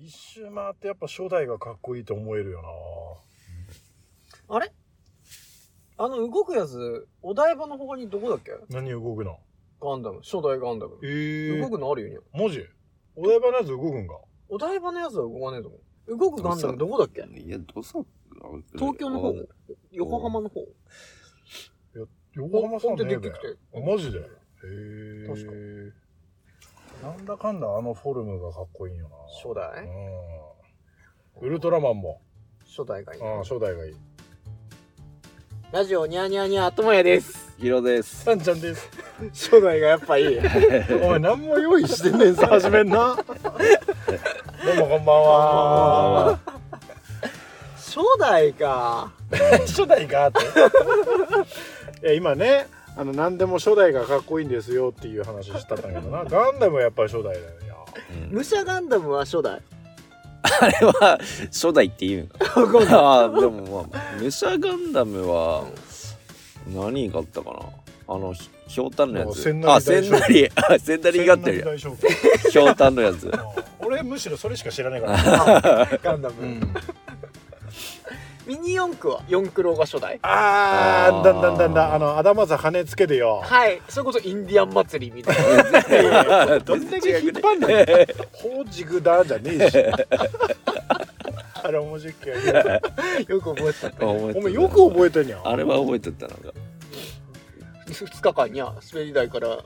一周回ってやっぱ初代がかっこいいと思えるよあれ？あの動くやつ、お台場の他にどこだっけ？な何動くの？ガンダム。初代ガンダム。ええ動くのあるよね。マジお台場のやつ動くんか？お台場のやつは動かねえと思う。動くガンダムどこだっけ？いや、どうさ、東京の方？横浜の方？横浜さんねえべ。マジで？へえ確かなんだかんだあのフォルムがかっこいいよな。初代？うん。ウルトラマンも。初代がいい。ああ初代がいい。ラジオニャーニャーニャーともやです。ヒロです。さんちゃんです。初代がやっぱいい。お前何も用意してねえさ始めんな。どうもこんばんは。初代か。初代かって。いや今ねあの何でも初代がかっこいいんですよっていう話したんだけどな ガンダムはやっぱり初代だようん武者ガンダムは初代。あれは初代って言うんか。わかんない。ああ、でもまあ、武者ガンダムは何があったかな？あの、ひひょうたんのやつ。もう千成あ、千成。あ、千成があってるひょうたんのやつ。俺むしろそれしか知らないから、ガンダム。うん、ミニ四駆は？四駆ロが初代。あーだんだんだんだん。あのアダマザ羽つけでよ。はい。それこそインディアン祭りみたいな。どんだけ引っ張んねん。ほうじぐだじゃねえし。あれ面白いっけよく覚えてたね。おお前よく覚えてんやん。あれは覚えてたなんか。2日間にゃ滑り台から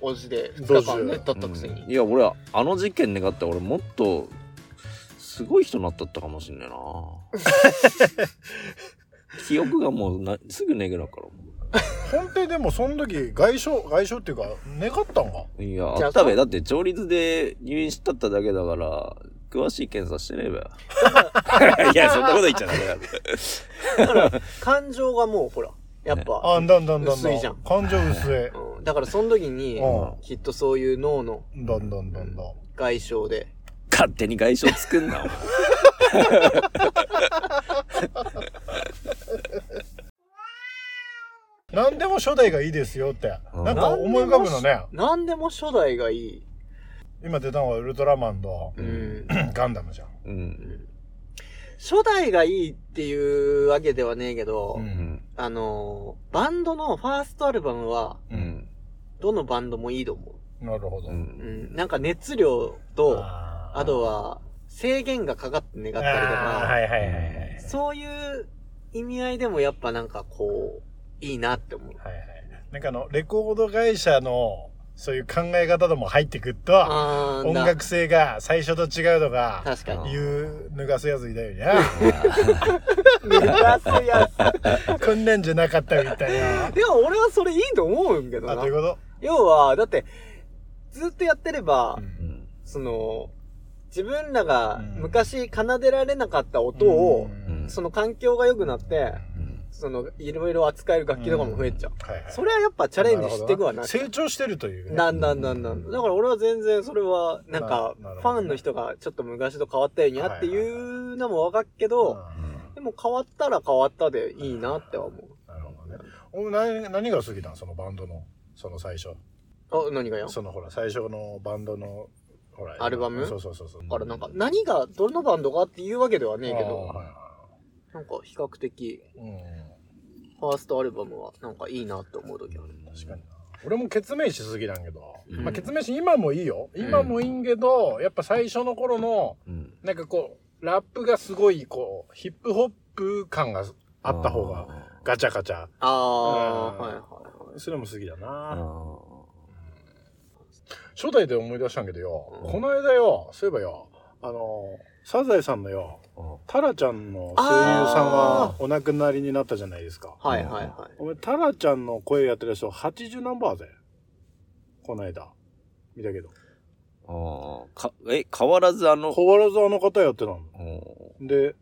落ちて2日間ね経ったくせに、うん。いや、俺は、あの事件願って俺もっと、すごい人になったったかもしんねえな。記憶がもうな、すぐねぐなから。本当にでもその時外傷外傷っていうかねかったんか？いや、ああったべ。だって、調律で入院しとっただけだから、詳しい検査してねえべ。いや、そんなこと言っちゃダメだ。だから感情がもうほらやっぱ、あんだんだんだんだ薄いじゃん感情薄いうん、だからその時にうんきっとそういう脳のだんだんだんだん外傷で勝手に外傷作んな、何でも初代がいいですよって。うん。なんか思い浮かぶのね。何でも初代がいい、今出たのがウルトラマンとうん、ガンダムじゃん。うん。初代がいいっていうわけではねえけど、ううん。ん。あのーバンドのファーストアルバムはうん。どのバンドもいいと思なるほど。う。う、うんん、なんか熱量とあーあとは制限がかかって願ったりとか、はいはいはいはいそういう意味合いでもやっぱなんかこう、いいなって思う。はいはいなんかあのレコード会社のそういう考え方でも入ってくると音楽性が最初と違うのが確かに。言う脱がすやついたよね目指すやこんなんじゃなかったみたいなつ。でも俺はそれいいと思うんけどなあどういう。こ要は、だって、ずっとやってれば、と、うん。その、自分らがうん。昔奏でられなかった音を、うん。その環境が良くなって、うん。その、いろいろ扱える楽器とかも増えちゃう。はいはい。それはやっぱチャレンジしていくわな。成長してるというね。だんだんだんだん。だから俺は全然それは、なんか、ファンの人がちょっと昔と変わったようになっていうのもわかっけど、でも変わったら変わったでいいなっては思う。なるほどね。お前何何が好きなん？そのバンドのその最初。あ、何がよ？そのほら最初のバンドのほらアルバム？そうそうそうそう。だからなんか、何が、どのバンドがっていうわけではねえけあーど、はいはなんか比較的、ファーストアルバムはなんかいいなって思う時ある。確かにな。俺もケツメイシ好きなんけど、うん。まあケツメイシ今もいいよ。今もいいんけど、やっぱ最初の頃のうん。なんかこうラップがすごいこうヒップホップ感があった方がガチャガチャ。ああ、うん。はいはいはい。それも好きだあな、ー初代で思い出したんけどよ、うん。この間よそういえばよあのサザエさんのよタラちゃんの声優さんがお亡くなりになったじゃないですか。はいはいはい。お前タラちゃんの声やってる人80ナンバーぜ。この間。見たけど。あー。か、え、変わらずあの、変わらずあの方やってたの。うん。で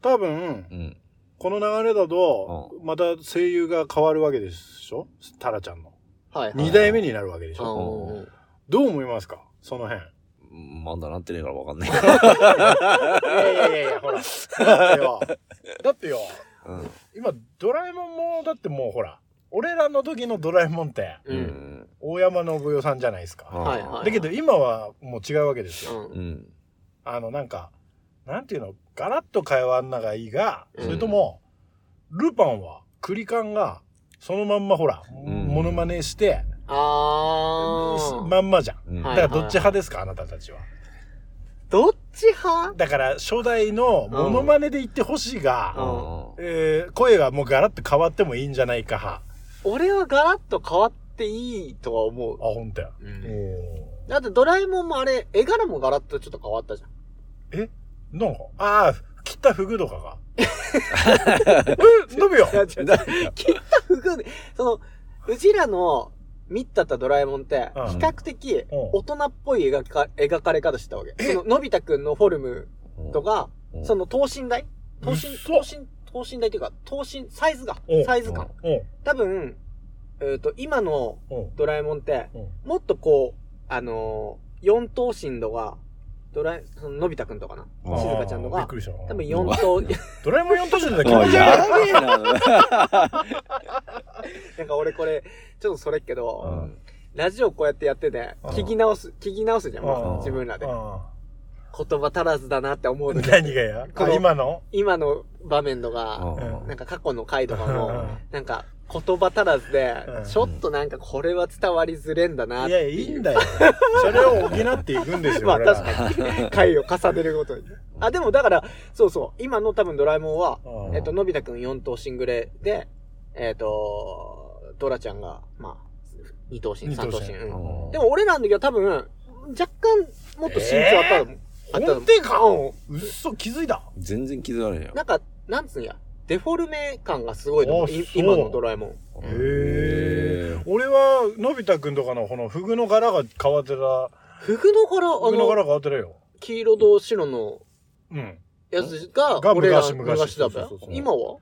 多分うん。この流れだとまた声優が変わるわけでしょ？タラちゃんの。はいはい。2代目になるわけでしあょーどう思いますか？その辺まだなってねえからわかんない。いやいやいやいやほらだってよだってようん。今ドラえもんもだってもうほら俺らの時のドラえもんってう。うんん。大山信代さんじゃないですか、うんはいはい。だけど今はもう違うわけですよ、うんう。ん。あの、なんか、なんていうの、ガラッと変わんながいいが、うんそれとも、ルパンは、クリカンが、そのまんまほら、んモノマネして、あー。まんまじゃん。だからどっち派ですか、あなたたちは。どっち派？だから、初代のモノマネで言ってほしいが、うんえー声がもうガラッと変わってもいいんじゃないか派。俺はガラッと変わっていいとは思うあ、。ほんとや。うんおだってドラえもんもあれ、絵柄もガラッとちょっと変わったじゃん。ーえ？なんか、ああ、切ったフグとかが。え、伸びよ。切った服で、その、うちらの見たったドラえもんって、比うん較的うん大人っぽい描か描かれ方してたわけ。えその、のび太くんのフォルムとか、うんその等身大？等身、嘘等身、等身大っていうか、等身、サイズがうん、サイズ感。うん。多分、えっ、と、今のうん。ドラえもんって、うんもっとこう、あのー、4等身度が、ドラえ、そののび太くんとかな？静香ちゃんとかびっく、りした。多分4等、ドラえもん4都市だけど、やべえな。なんか俺これ、ちょっとそれっけど、うんラジオこうやってやってて、うん聞き直す、聞き直すじゃん、自分らで。う言葉足らずだなって思う何がや？今の？今の場面とうか、んなんか過去の回とかもうん、なんか言葉足らずでうん、ちょっとなんかこれは伝わりづれんだないってや、いう。いいんだよ。それを補っていくんですよ。まあ確かに。回を重ねるごとに。あ、でもだから、そうそう。今の多分ドラえもんは、うんえっと、のび太くん4頭身ぐらいで、えっと、ドラちゃんが、まあ、2頭身、3頭身。うんうんでも俺らの時は多分、若干もっと身長あったと思う。あったと思うっそ、気づいた。全然気づかねえよ。なんか、なんつうんや、デフォルメ感がすごいと思う。今のドラえもん。へえ。俺は、のび太くんとかのこのフグの柄が変わってた。フグの柄、あフグの柄の、変わってるよ。黄色と白のうん。やつが、が俺ら昔だべそうそうそう今は？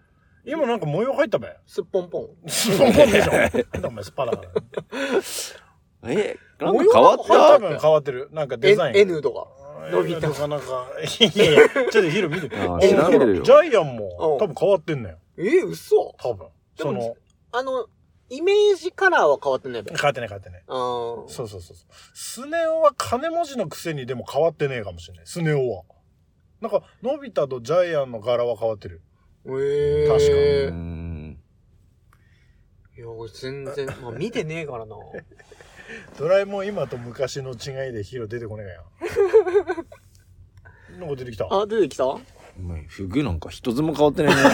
今なんか模様入ったべ。すっぽんぽん。すっぽんぽんでしょ。なんだお前スパだから。えなんか変わっ多た分変わってる。なんかデザイン。N とか。のび太とかなんか、いやいや、ちょっとヒロ見てて。ジャイアンもうん多分変わってんのよ。え、嘘多分。でもその、あの、イメージカラーは変わってないべ。変わってない変わってない。そうそうそうそう。スネ夫は金文字のくせにでも変わってねえかもしれない。スネ夫は。なんか、のび太とジャイアンの柄は変わってる。ええ確かにうに。ん。いや、俺全然、まあ見てねえからな。ドラえもん今と昔の違いでヒーロー出てこねえかよ。なんか出てきた。あ、出てきた？お前、フグなんか一つも変わってないね。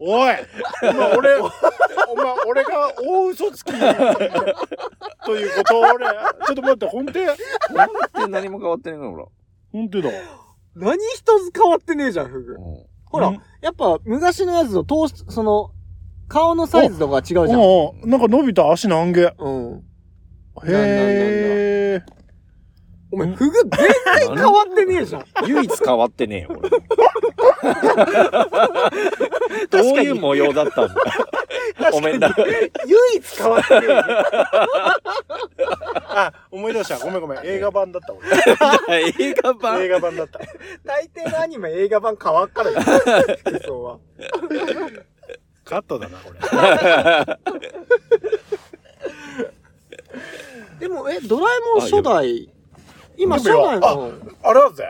おいお前俺、お前俺が大嘘つきということを俺、ちょっと待って、本当やなんで何も変わってないのほら。本当だ。何一つ変わってねえじゃん、フグ。うんほらうん、やっぱ昔のやつと通し、その、顔のサイズとか違うじゃん。うん、なんか伸びた足なんげ。うん。へえ。お前、フグ全然変わってねえじゃん。唯一変わってねえよ、俺。どういう模様だったんだ？ごめんな。唯一変わってねえよ。あ、思い出した。ごめんごめん。映画版だった俺。映画版映画版だった。大抵のアニメ映画版変わっからよ。服装は。カットだな、これ。でも、え、ドラえもん初代、今初代の、あれだぜ。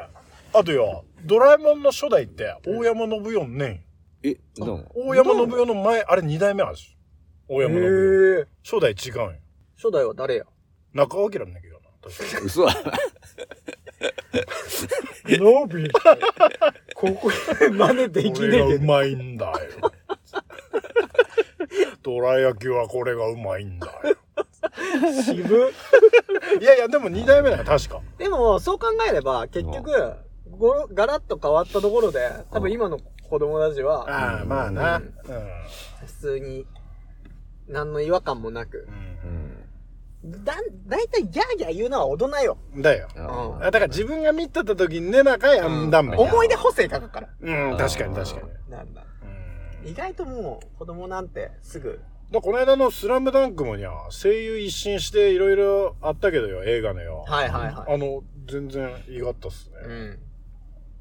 あとよ、ドラえもんの初代って、大山信代ねえ、どう。大山信代の前、あれ二代目あるし。大山信代。え。初代違うんよ。初代は誰や？中尾明なんだけどな。確か嘘だ。ノビここで真似でに。きこれがねえけど。うまいんだよ。どら焼きはこれがうまいんだよ。渋いやいや、でも二代目だよ、確か。でも、そう考えれば、結局、ごろガラッと変わったところで、多分今の子供たちは、ああ、まあな。うん普通に、何の違和感もなくう、うん。だ、だいたいギャーギャー言うのは大人よ。ん。だよ。ああだから自分が見てた時にねなかやんだんめん。思い出補正書くから。うん、確かに確かに。なんだ。うん意外ともう、子供なんてすぐ、だこの間のスラムダンクもにゃ、声優一新していろいろあったけどよ、映画のよ。はいはいはい。あの、全然意外ったっすね。うん。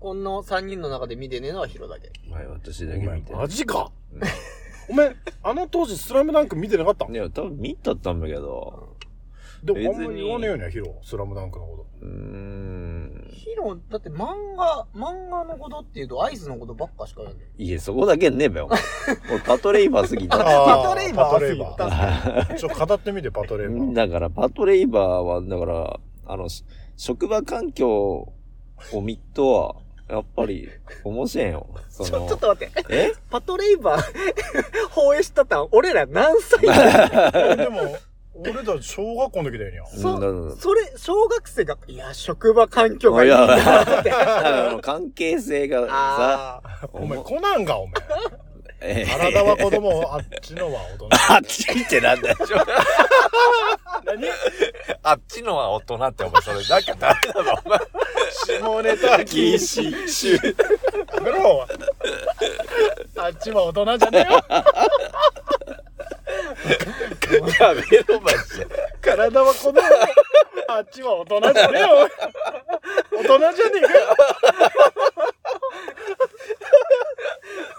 この3人の中で見てねえのはヒロだけ。はい、私お前だけ見て。マジかうんお前、あの当時スラムダンク見てなかった？いや、多分見たったんだけど、でもあんまり言わねえよねヒロスラムダンクのこうーん。ヒロ、だって漫画、漫画のことっていうとアイスのことばっかしか言わない。いや、そこだけねえべよ。俺、パトレイバーすぎとた。パトレイバーパトレちょっと語ってみてパトレイバーだから、パトレイバーは、だから、あの、し職場環境を見っとは、やっぱり、面白いよ。そちょ、のちょっと待って。え？パトレイバー、放映したったん？俺ら何歳だ？でも俺たち小学校の時だよにゃそそれ、小学生が、いや、職場環境がいいなって。関係性がさ、あお前コナンがお前えー体は子供あっちのは大人。あっちってなんだよ。何？あっちのは大人って、お前、それ、なんかダメだろ、お前。下ネタ禁止。あっちは大人じゃねえよ。やめろ、マジで。体は子供。あっちは大人じゃねえよ。大人じゃねえかよ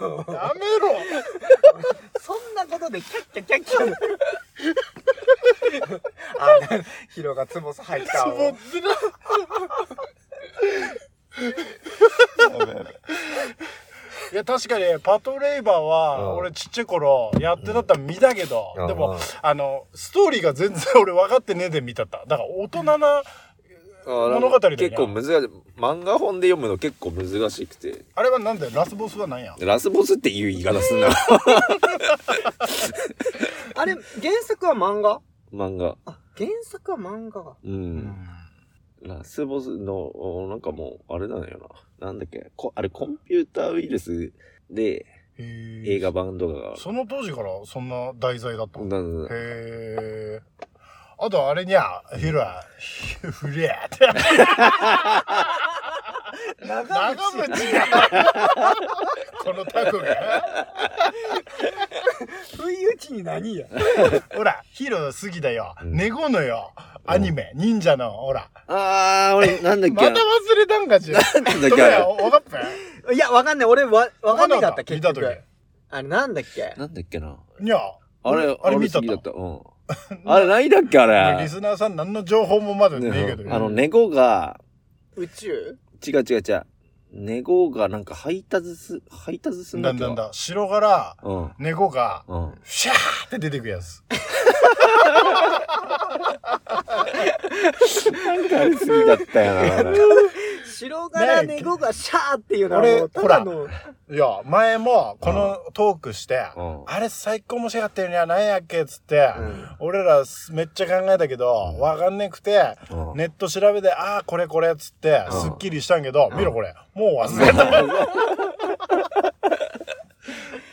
やめろーそんなことでキャッキャキャッキャ。あ、ヒロがツボス入ったわ。つぼってな。いや確かにパトレイバーはうん俺ちっちゃい頃やってたったら見たけど、うんでも、うんあのストーリーが全然俺分かってねえで見たっただから大人な物語だ結構難しい。漫画本で読むの結構難しくて。あれはなんだよラスボスは何や？ラスボスっていう言い方すんな。あれ、原作は漫画？漫画。あ、原作は漫画が。う。うんラスボスの、おなんかもう、あれなのよな。なんだっけ？こあれ、コンピューターウイルスでへ映画版とかが。その当時からそんな題材だったんだえあとあれにゃヒロはフレアって。長渕がこのタコが。不意打ちに何や。ほらヒロ好きだよ、うん。ネゴのよ。アニメ、忍者のほら。あー、俺、なんだっけ？また忘れたんかしら。なんだっどけれや分かった？いや、わかんない。俺、わ、わかんなかった、結見た時。局。あれ、なんだっけ？なんだっけな？にゃあれ、あれ見たった。うん。あれ、何だっけあれ？リスナーさん何の情報もまだねえけど、ねあの、ネゴが、宇宙？違う違う違う。ネゴがなんか配達す、配達すんだっけ？だんだんだ城からうん。ネゴがうん。シャーって出てくやつ なんかあれ好きだったよな。白柄ネゴがシャーっていうのは俺もう、ただの、いや前もこのトークして、うんあれ最高面白かったよには何やっけっつって、うん俺らめっちゃ考えたけど、わかんなくて、うんネット調べて、ああ、これこれっつって、うんすっきりしたんけど、見ろこれ。もう忘れた。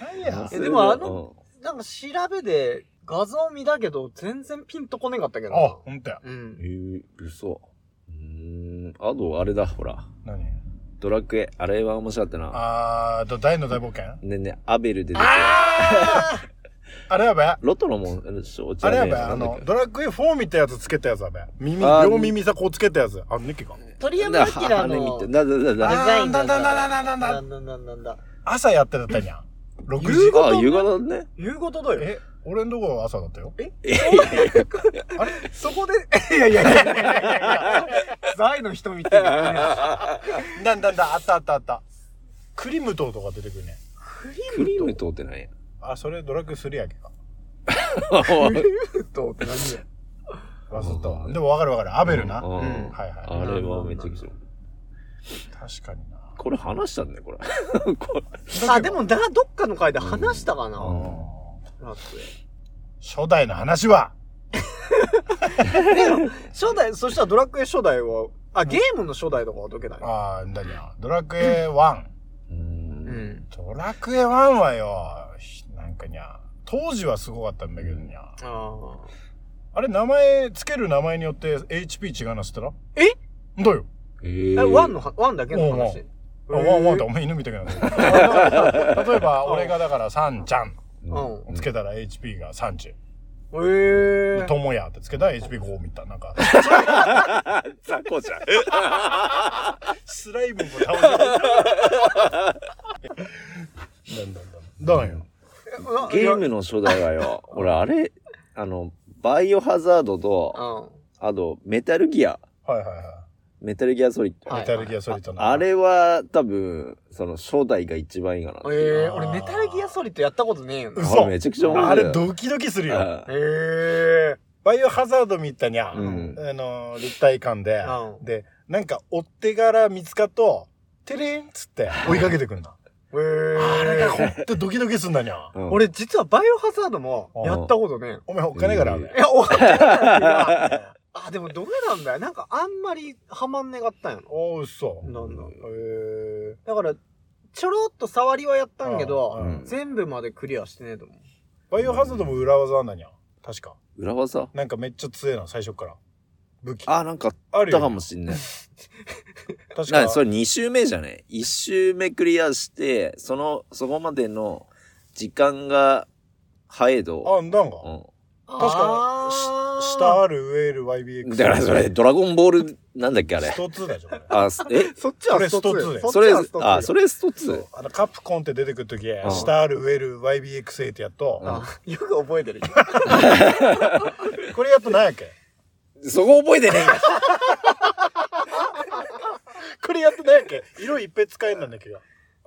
何やえでもあの、なんか調べで画像見たけど、全然ピンとこねんかったけど。あ、ほんとや。ううん。んえ。ー、嘘。あと、あれだ、ほら。何？ドラクエ。あれは面白かったな。あーと、大の大冒険？ねね、アベルで出てあ あれやべロトのもん、承知あれやべあのドラクエ4みたいなやつつけたやつやべ。耳、あー両耳さこうつけたやつ。あ、ネッケか。鳥山だ明羽のデだだだだ。ザインなんだなんだなんだなんだなんだなんだなんだ。朝やってたにゃん。6時夕。あ、夕方ね。夕方だよ。え、俺んとこは朝だったよ。え？いやいやいやあれ？そこで、いやいやいやいやいやいやザイの人みたいな。なんだんだ、あったあったあった。クリムトとか出てくるね。クリーム通ってないやん。あ、それドラクエ3やけか。とって何や？忘れたわ。でもわかるわかる。アベルな。うんはいうんはい。あれはめっちゃくちゃ。確かにな。これ話したんだよ、これ。これあ、でも、だ、どっかの回で話したかな。ク初代の話はエでも、初代、そしたらドラクエ初代は、あ、ゲームの初代とかはどけないああ、だにゃ。ドラクエ1。う。うんん。ドラクエ1はよ、なんかにゃ。当時はすごかったんだけどにゃ。ああれ、名前、つける名前によって HP 違いなすってなえ？だよ。あ。えーえ、ワンのは、ワンだけの話？あ、ワンワンってお前犬みたいな。例えば、俺がだから、サンちゃんうんつけたら HP がサンチュ。ええ。ともやってつけたら HP5 みたいな。なんか、雑魚じゃん。スライムも倒せる。なんだなんだ。だよ。ゲームの初代はよ、俺あれ、あの、バイオハザードと、あと、メタルギア。はいはいはメタルギアソリッド。メタルギアソリッドな。あれは多分、その初代が一番いいかな。ええ俺メタルギアソリッドやったことねえよな。嘘あれめちゃくちゃ面白い。あれドキドキするよ。あええバイオハザードみたいにゃ、うんあの、立体感で、うんで、なんか追っ手柄見つかっと、テレンっつって 追いかけてくんだ。ええあれがほんとドキドキすんだにゃ。うん俺実はバイオハザードもやったことねえよ。お前お金からあるうんいや、お金 あ、でもどれなんだよ。なんかあんまりハマんねがったんやろ。おう、嘘。なんだ。へだから、ちょろっと触りはやったんけど、うん全部までクリアしてねえと思う。バイオハザードも裏技あんだにゃ。確か。裏技？なんかめっちゃ強いな、最初から。武器。あ、なんかああったかもしんない。確かなそれ2周目じゃね ?1 周目クリアして、その、そこまでの時間が早いと、あ、なんか。う確かに、し下ある上いる YBX。ん。だからそれ、ドラゴンボール、なんだっけあれス。ト2だじゃん。あ、すえ？そっちはそれストストツー2。それっちはスト、ツーあ、それスト2。あの、カプコンって出てくるとき、ん下ある上いる YBXA ってやっと、あよく覚えてる。これやっと何やっけ？そこ覚えてねえか。これやっと何やっけ？色いっぺん使えんなんだけど。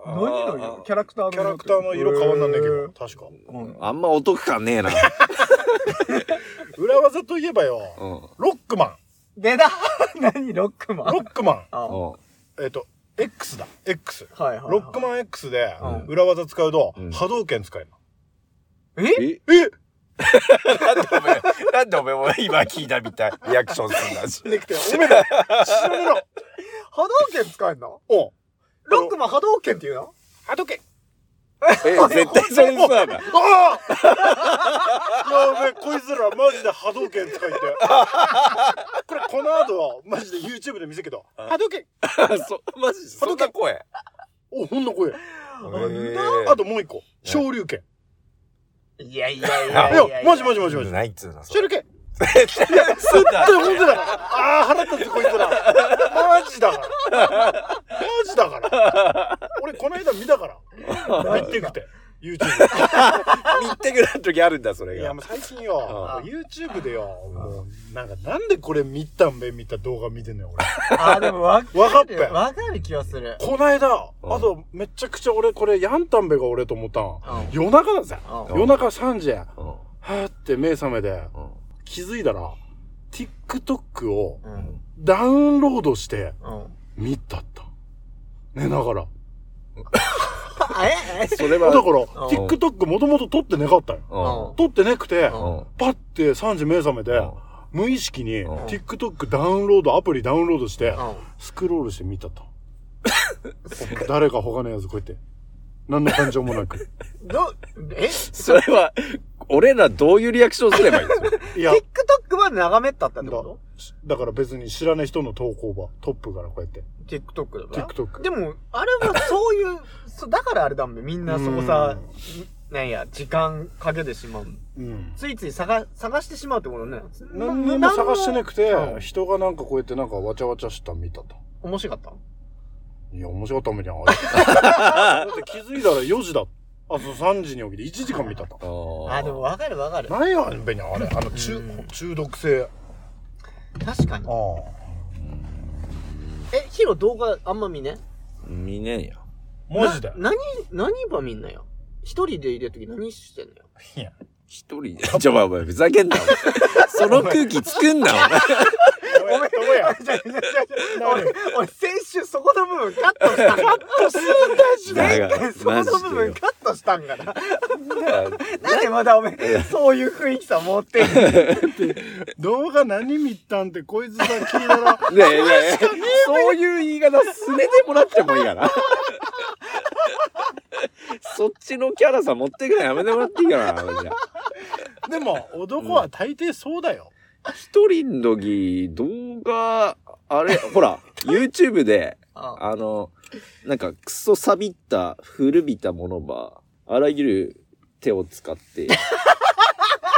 何の色？キャラクターのキャラクターの色変わんなんだけど、確か。あんまお得感ねえな。裏技といえばよ、うん。ロックマン。出た 何ロックマン？ロックマン。あうんえっと、X だ。X。はいはいはい。ロックマン X でうん裏技使うとうん波動拳使えるえ？え？の。え？なんでおめえ、なんでおめえも今聞いたみたい。リアクションすんだし。できて、おめえだ。知らね。波動拳使えんの？おうロックマン波動拳っていうの？波動拳。え、絶対それそうだな。ああやべえ、こいつらマジで波動拳使いて。これこの後、マジで YouTube で見せるけど、波動拳。そ、マジそんな声。お、ほんの声。あともう一個、昇竜拳。いやいやいいやや、マジマジマジマジ。ないっつうの。昇竜拳。そうだ。本当だ。ああ、腹立つこいつら。マジだから。マジだから。俺この間見たから。見てくて。YouTube。見てくれる時あるんだ、それいや、が。もう最近よあ、YouTube でよ、もう、なんか、なんでこれ見たんべ見た動画見てんのよ、俺。あ、でもわかる。わかっぺわかる気がする。こないだ、うんあと、めちゃくちゃ俺、これ、ヤンタンベが俺と思ったんうん。夜中だぜ。うん夜中3時。はーって目覚めて、うん。気づいたら、TikTok をうん。ダウンロードしてうん。見たった。寝ながら。え？え？それは、だから、うん TikTok もともと撮ってなかったよ。うん。撮ってなくて、うんパッて3時目覚めて、うん無意識にうん TikTok ダウンロード、アプリダウンロードして、うんスクロールして見たと。誰か他のやつこうやって。何の感情もなく。ど、え？それは、俺らどういうリアクションすればいいんですか？いや、TikTok は眺めたったってこだから別に知らない人の投稿ば、トップからこうやって。と ?TikTok だから？TikTok。でも、あれはそういう、そうだからあれだもん。みんなそこさ、なんや、時間かけてしまう。うん。ついつい探、探してしまうってことね。何にも探してなくてう、ん人がなんかこうやってなんかわちゃわちゃした見たと。面白かった？いや、面白かっためにゃん。あ れだって気づいたら4時だ。あ、そう3時に起きて1時間見たと。あ、でもわかるわかる。何やべにあれ。あの、中うん、中毒性。確かにあ。あ。え、ヒロ動画あんま見ね？見ねえよ。マジで？な何、何ば見んなよ？一人でいるとき何してんのよ？いや。一人で？ちょ、お前、ふざけんな、その空気作んな、お前。お前、どこや俺、俺先週そこの部分カットした。カットするんだし前回そこの部分カットしたんかな。なんでまだお前、そういう雰囲気さ持ってんの動画何見たんってこいつさ聞いたら、ねえねえ、そういう言い方すねてもらってもいいかな。そっちのキャラさ持ってくのやめてもらっていいかな、でも、男は大抵そうだよ。一人の時、動画、あれ、ほら、YouTube で、ああの、なんか、クソ錆びった、古びたものば、あらゆる手を使って、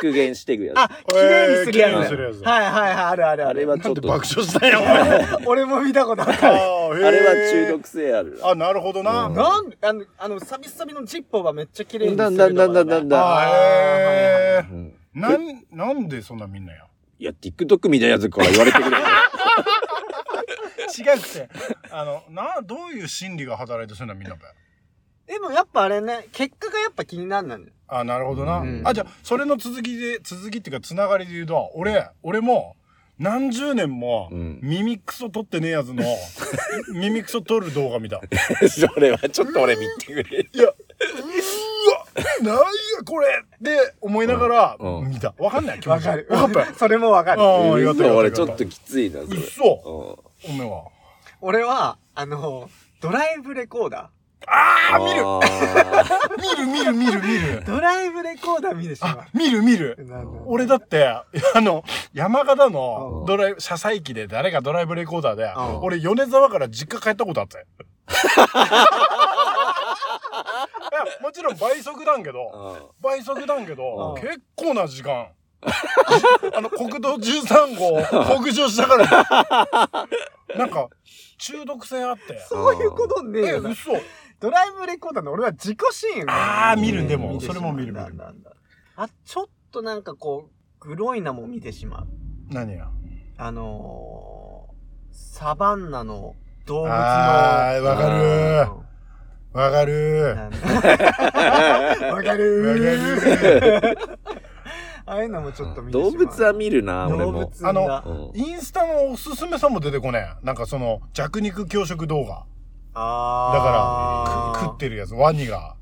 復元していくやつ。あ、綺麗にするやつ。えー綺麗にするやつはいはいはい、あるあるあれはちょっと、爆笑したんや、お前。俺も見たことある。あれは中毒性ある。あ、なるほどな。うんなんあの、あの、サビサビのジッポーがめっちゃ綺麗にするだんだんだんだんだんだん。なん、なんでそんなみんなや。いや、TikTok みたいなやつから言われてくれよ。違くて、あの、な、どういう心理が働いてそういうのみんなべ。でもやっぱあれね、結果がやっぱ気になるんだよ。あ、なるほどな。うんあ、じゃあ、それの続きで、続きっていうか、つながりで言うと、俺、俺も、何十年もうん、耳クソ撮ってねえやつの、耳クソ撮る動画見た。それはちょっと俺見てくれ。いや、うーわ、なんやこれって思いながら見た。わかんない気持ち。わかる。わかったよ。それもわかる。ああ、よかったよかったよかった。俺ちょっときついな、それ。うっそうんおめえは。俺は、あの、ドライブレコーダああ、見るあ 見る見る見る見るー。。ドライブレコーダー見てしまあ、見る見る。俺だって、あの、山形うんのドライブ、車載機で誰がドライブレコーダーでうん、俺米沢から実家帰ったことあったよ。もちろん倍速なんけど、ー倍速なんけど、うん。結構な時間。あの、国道13号、北上したから、なんか、中毒性あって。そういうことね。ええ、よな。嘘。ドライブレコーダーの俺は自己シーン。あー見る。でもそれも見る見る。なんだなんだ。あ、ちょっとなんかこう、グロいなも見てしまう。何やあのー、サバンナの動物の。あー、わかる。うんわかるなんだ わかるわかるああいうのもちょっと見てしまう。動物は見るな、俺動も。物だうんインスタのおすすめさんも出てこねえ。なんかその、弱肉強食動画。だあーから、く食ってるやつ、ワニが。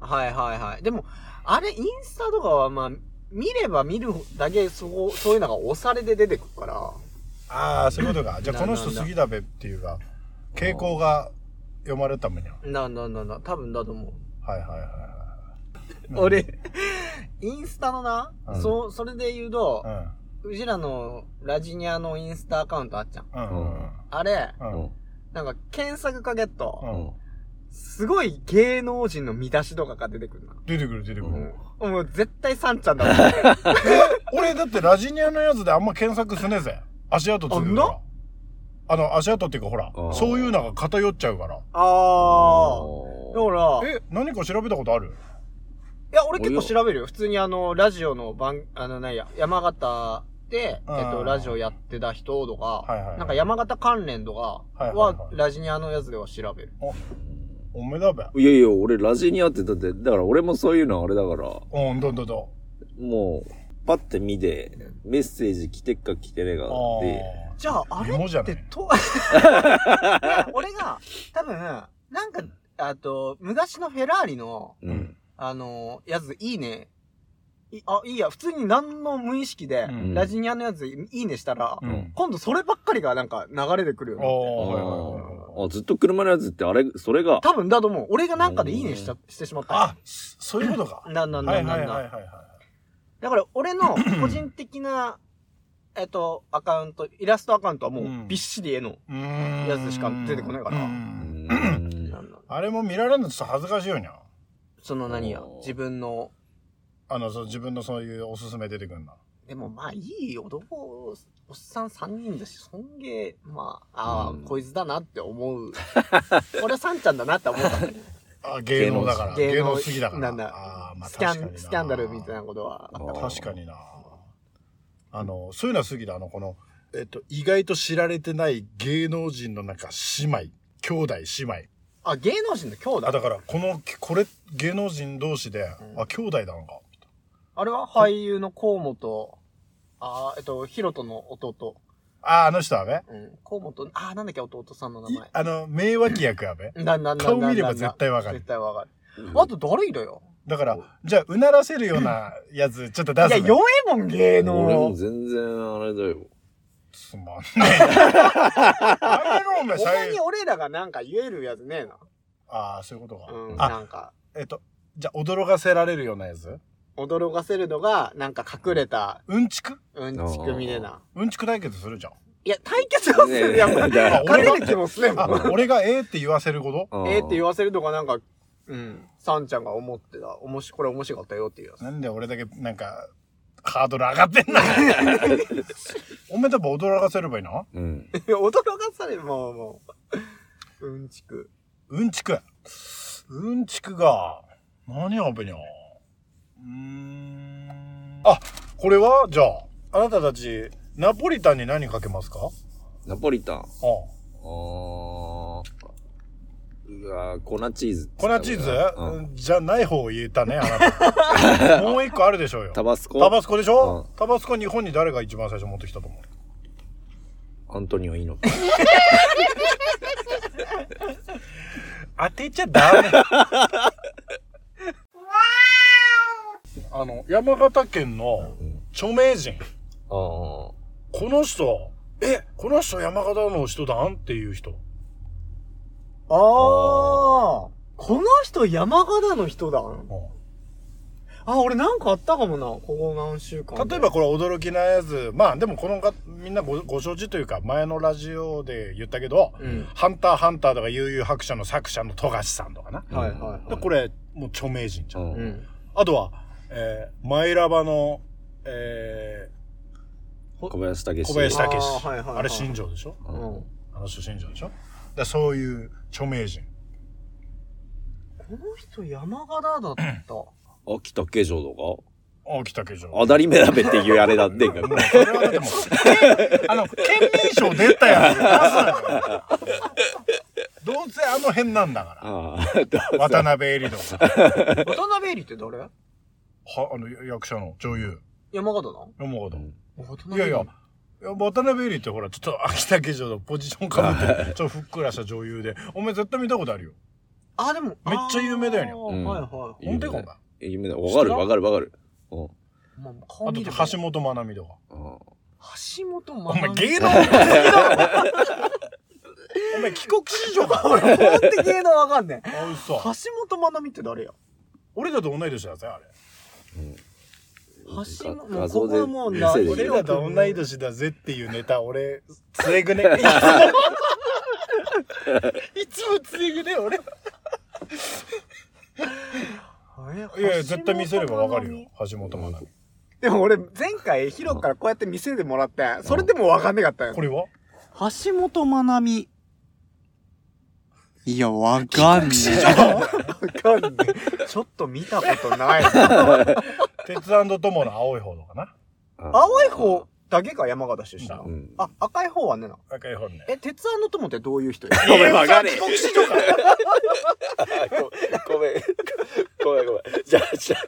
はいはいはい。でも、あれ、インスタとかはまあ、見れば見るだけ、そう、そういうのが押されで出てくるから。ああ、そういうことか。じゃあこの人杉田部っていうか、傾向が読まれるためには。ななんだ、多分だと思う。はいはいはいはい。俺、インスタのな、うんそう、それで言うとう、ちらのラジニアのインスタアカウントあっちゃん。うん。うん。あれ、うん。うん。なんか検索かけると、うんすごい芸能人の見出しとかが出てくるな。出てくる出てくる。うんもう絶対サンちゃんだもん。俺だってラジニアのやつであんま検索すねえぜ。足跡ついてるかあら。あの、足跡っていうかほらそういうのが偏っちゃうから。ああ。だから、いえ、何か調べたことある？や、俺結構調べるよ。普通にあの、ラジオの番、あの、なんや、山形で、えうんっと、ラジオやってた人とか、はいはいはいなんか山形関連とかはいはいはは、いラジニアのやつでは調べる。おめだべ。いやいや、俺ラジニアってだって、だから俺もそういうのあれだから、うん、どんどんどもう、パッて見て、メッセージ来てっか来てねえかん。で、あじゃあ、あれ芋じゃないってと、俺が、多分、なんか、あと、昔のフェラーリの、うん。あの、やつ、いいね。いあ、いいや、普通に何の無意識で、うんラジニアのやつ、いいねしたら、ーうん。今度そればっかりがなんか流れてくるよあね。ーはいはいはいはい。あ、ずっと車のやつってあれ、それが、多分だと思う。俺がなんかでいいねしちゃしてしまった。あ、そういうことか。なんなんはいなんなんなん。はいはいはいはい。だから俺の個人的な、えっと、アカウント、イラストアカウントはもうびっしり絵の。やつしか出てこないからあれも見られるのちょっと恥ずかしいよにゃ。その何や自分の。あの、そう自分のそういうおすすめ出てくるの。でもまあいい男、おっさん3人だし、そんげまあ、ああ、うんこいつだなって思う。俺はサンちゃんだなって思ったんだけど。あ、芸能だから。芸能好きだから。なんだまあスキャン、スキャンダルみたいなことはあったから。確かにな。あの、そういうのは好きだ。あの、この、えっと、意外と知られてない芸能人のなんか姉妹、兄弟姉妹。あ、芸能人の兄弟？あ、だから、この、これ、芸能人同士で、うんあ、兄弟なのか。あれは俳優の河本、あーえっと、ヒロトの弟。あ、あの人はね。うん。河本、あーなんだっけ、弟さんの名前。いあの、名脇役やべ。な、な、な、顔見ればな絶対わかる絶対わかる。あと誰いるよ？だから、じゃあ、うならせるようなやつ、ちょっと出いや。弱えもん、芸俺も能。全然あれだよ。つまんねえ。あげろ、お前、最に俺らがなんか言えるやつねえな。ああ、そういうことか。うん。あ、なんか、えっと、じゃあ、驚かせられるようなやつ？驚かせるのが、なんか隠れた、うんちく？うんちくみでな。うんちく対決するじゃん。いや、対決をするやん。ねえ勝だからてる気もすね俺がええって言わせること？ええって言わわせるとかなんか、うん。サンちゃんが思ってた。おもし、これ面白かったよっていうやつ。なんで俺だけ、なんか、ハードル上がってんだ おめでとう驚かせればいいの？うん。いや驚かされる、もう、もう。うんちく。うんちく。うんちくが、何やべにゃ。うーん。あ、これは？じゃあ、あなたたち、ナポリタンに何かけますか？ナポリタン。ああー。うわー粉チーズ。粉チーズ、うんじゃない方を言えたね、あなた。もう一個あるでしょうよ。タバスコ？タバスコでしょ、うんタバスコ日本に誰が一番最初持ってきたと思う？アントニオ猪木。当てちゃダメ。あの、山形県の著名人。この人、え、この人山形の人だん？っていう人。ああ。この人山形の人だ。あ、俺なんかあったかもな。ここ何週間で。例えばこれ驚きなやつ。まあでもこのが、みんなごご承知というか、前のラジオで言ったけど、うん。ハンターハンターとか悠々白書の作者の富樫さんとかな。はいはいはい。でこれ、もう著名人じゃんうん。あとは、えー、マイラバの、え小林武ー、史。小林武史。あーはいはいはいあれ新庄でしょ？うん。あの人新庄でしょ？でそういう著名人。この人山形だった。秋田家城と大木竹城。か当たり目だべっていうあれだってんか。もうそれはだってもう、け あの、県民賞出たやつ出すなよ。どうせあの辺なんだから。渡辺恵里とか。渡辺恵里って誰？は、あの、役者の女優。山形な山形。のいやいや、いや渡辺恵里ってほら、ちょっと秋田家城のポジションかぶってる、ちょっとふっくらした女優で、お前絶対見たことあるよ。あ、でも。めっちゃ有名だよねうんはいはい。ほんとか？お前。夢だ。わかるわかるわかる。うん。まあ、と橋本まなみとか。あ橋本お前まなみ。芸能好きだろお前帰国子女か俺、ほんと芸能わかんねえ。あ、嘘。橋本まなみって誰や？俺らと同い年だぜ、あれ。橋本、画像でここはもうな、見せる俺らと同い年だぜっていうネタ、俺、つえぐね。いつもつえぐね、俺。いやいや、絶対見せればわかるよ。橋本まなみ。でも俺、前回、ヒロからこうやって見せてもらって、それでもわかんなかったよこ。れは？橋本まなみ。いや、わかんねえ。わかんねえ。ちょっと見たことない。鉄友の青い方とかな。あ青い方だけが山形出身なの？うん。あ、赤い方はねな。赤い方ね。え、鉄腕の友ってどういう人や？ごめん、わかれ。帰国子女か。ごめん。ごめん、ごめん。じゃあ、じゃあ。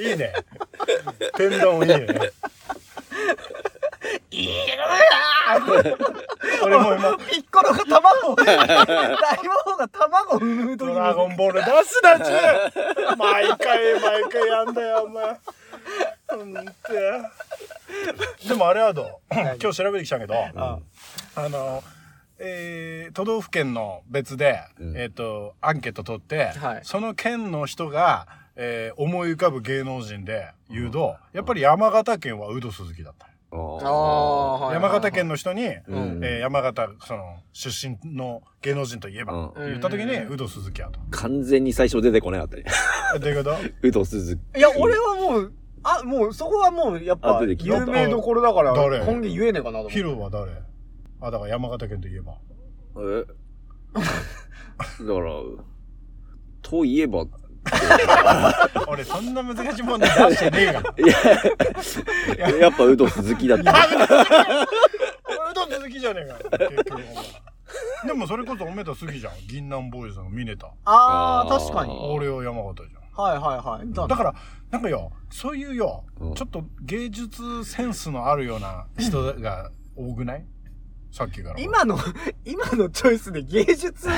いいね。天丼いいね。俺も今、ピッコロが卵。大魔王が卵を産む時ドラゴに。ンボール出すな、ちゅう。毎回毎回やんだよ、お前。ほんとでもあれはどう？今日調べてきたけど、あの、えー都道府県の別で、うん。えっ、と、アンケート取って、はい。その県の人が、えー思い浮かぶ芸能人で言うと、やっぱり山形県はウド鈴木だった。山形県の人に、うん。えー山形、その、出身の芸能人といえば、うん。言った時に、うんウド鈴木やと。完全に最初出てこなかったね。どういうこと？うど鈴木。いや、俺はもう、あ、もう、そこはもう、やっぱ、有名どころだから、誰？本気言えねえかなと思って。ヒロは誰？あ、だから山形県といえば。え？だから、といえば、俺、そんな難しい問題出してねえが。いや、やっぱうど鈴木だった。俺、うどん続きじゃねえか。結局。でもそれこそおめえと好きじゃん。銀杏ボーイズのミネタ。あー確かに。俺は山形じゃん。はいはいはい。だだから、なんかよ、そういうよ、うんちょっと芸術センスのあるような人が多くない？さっきから。今の、今のチョイスで芸術、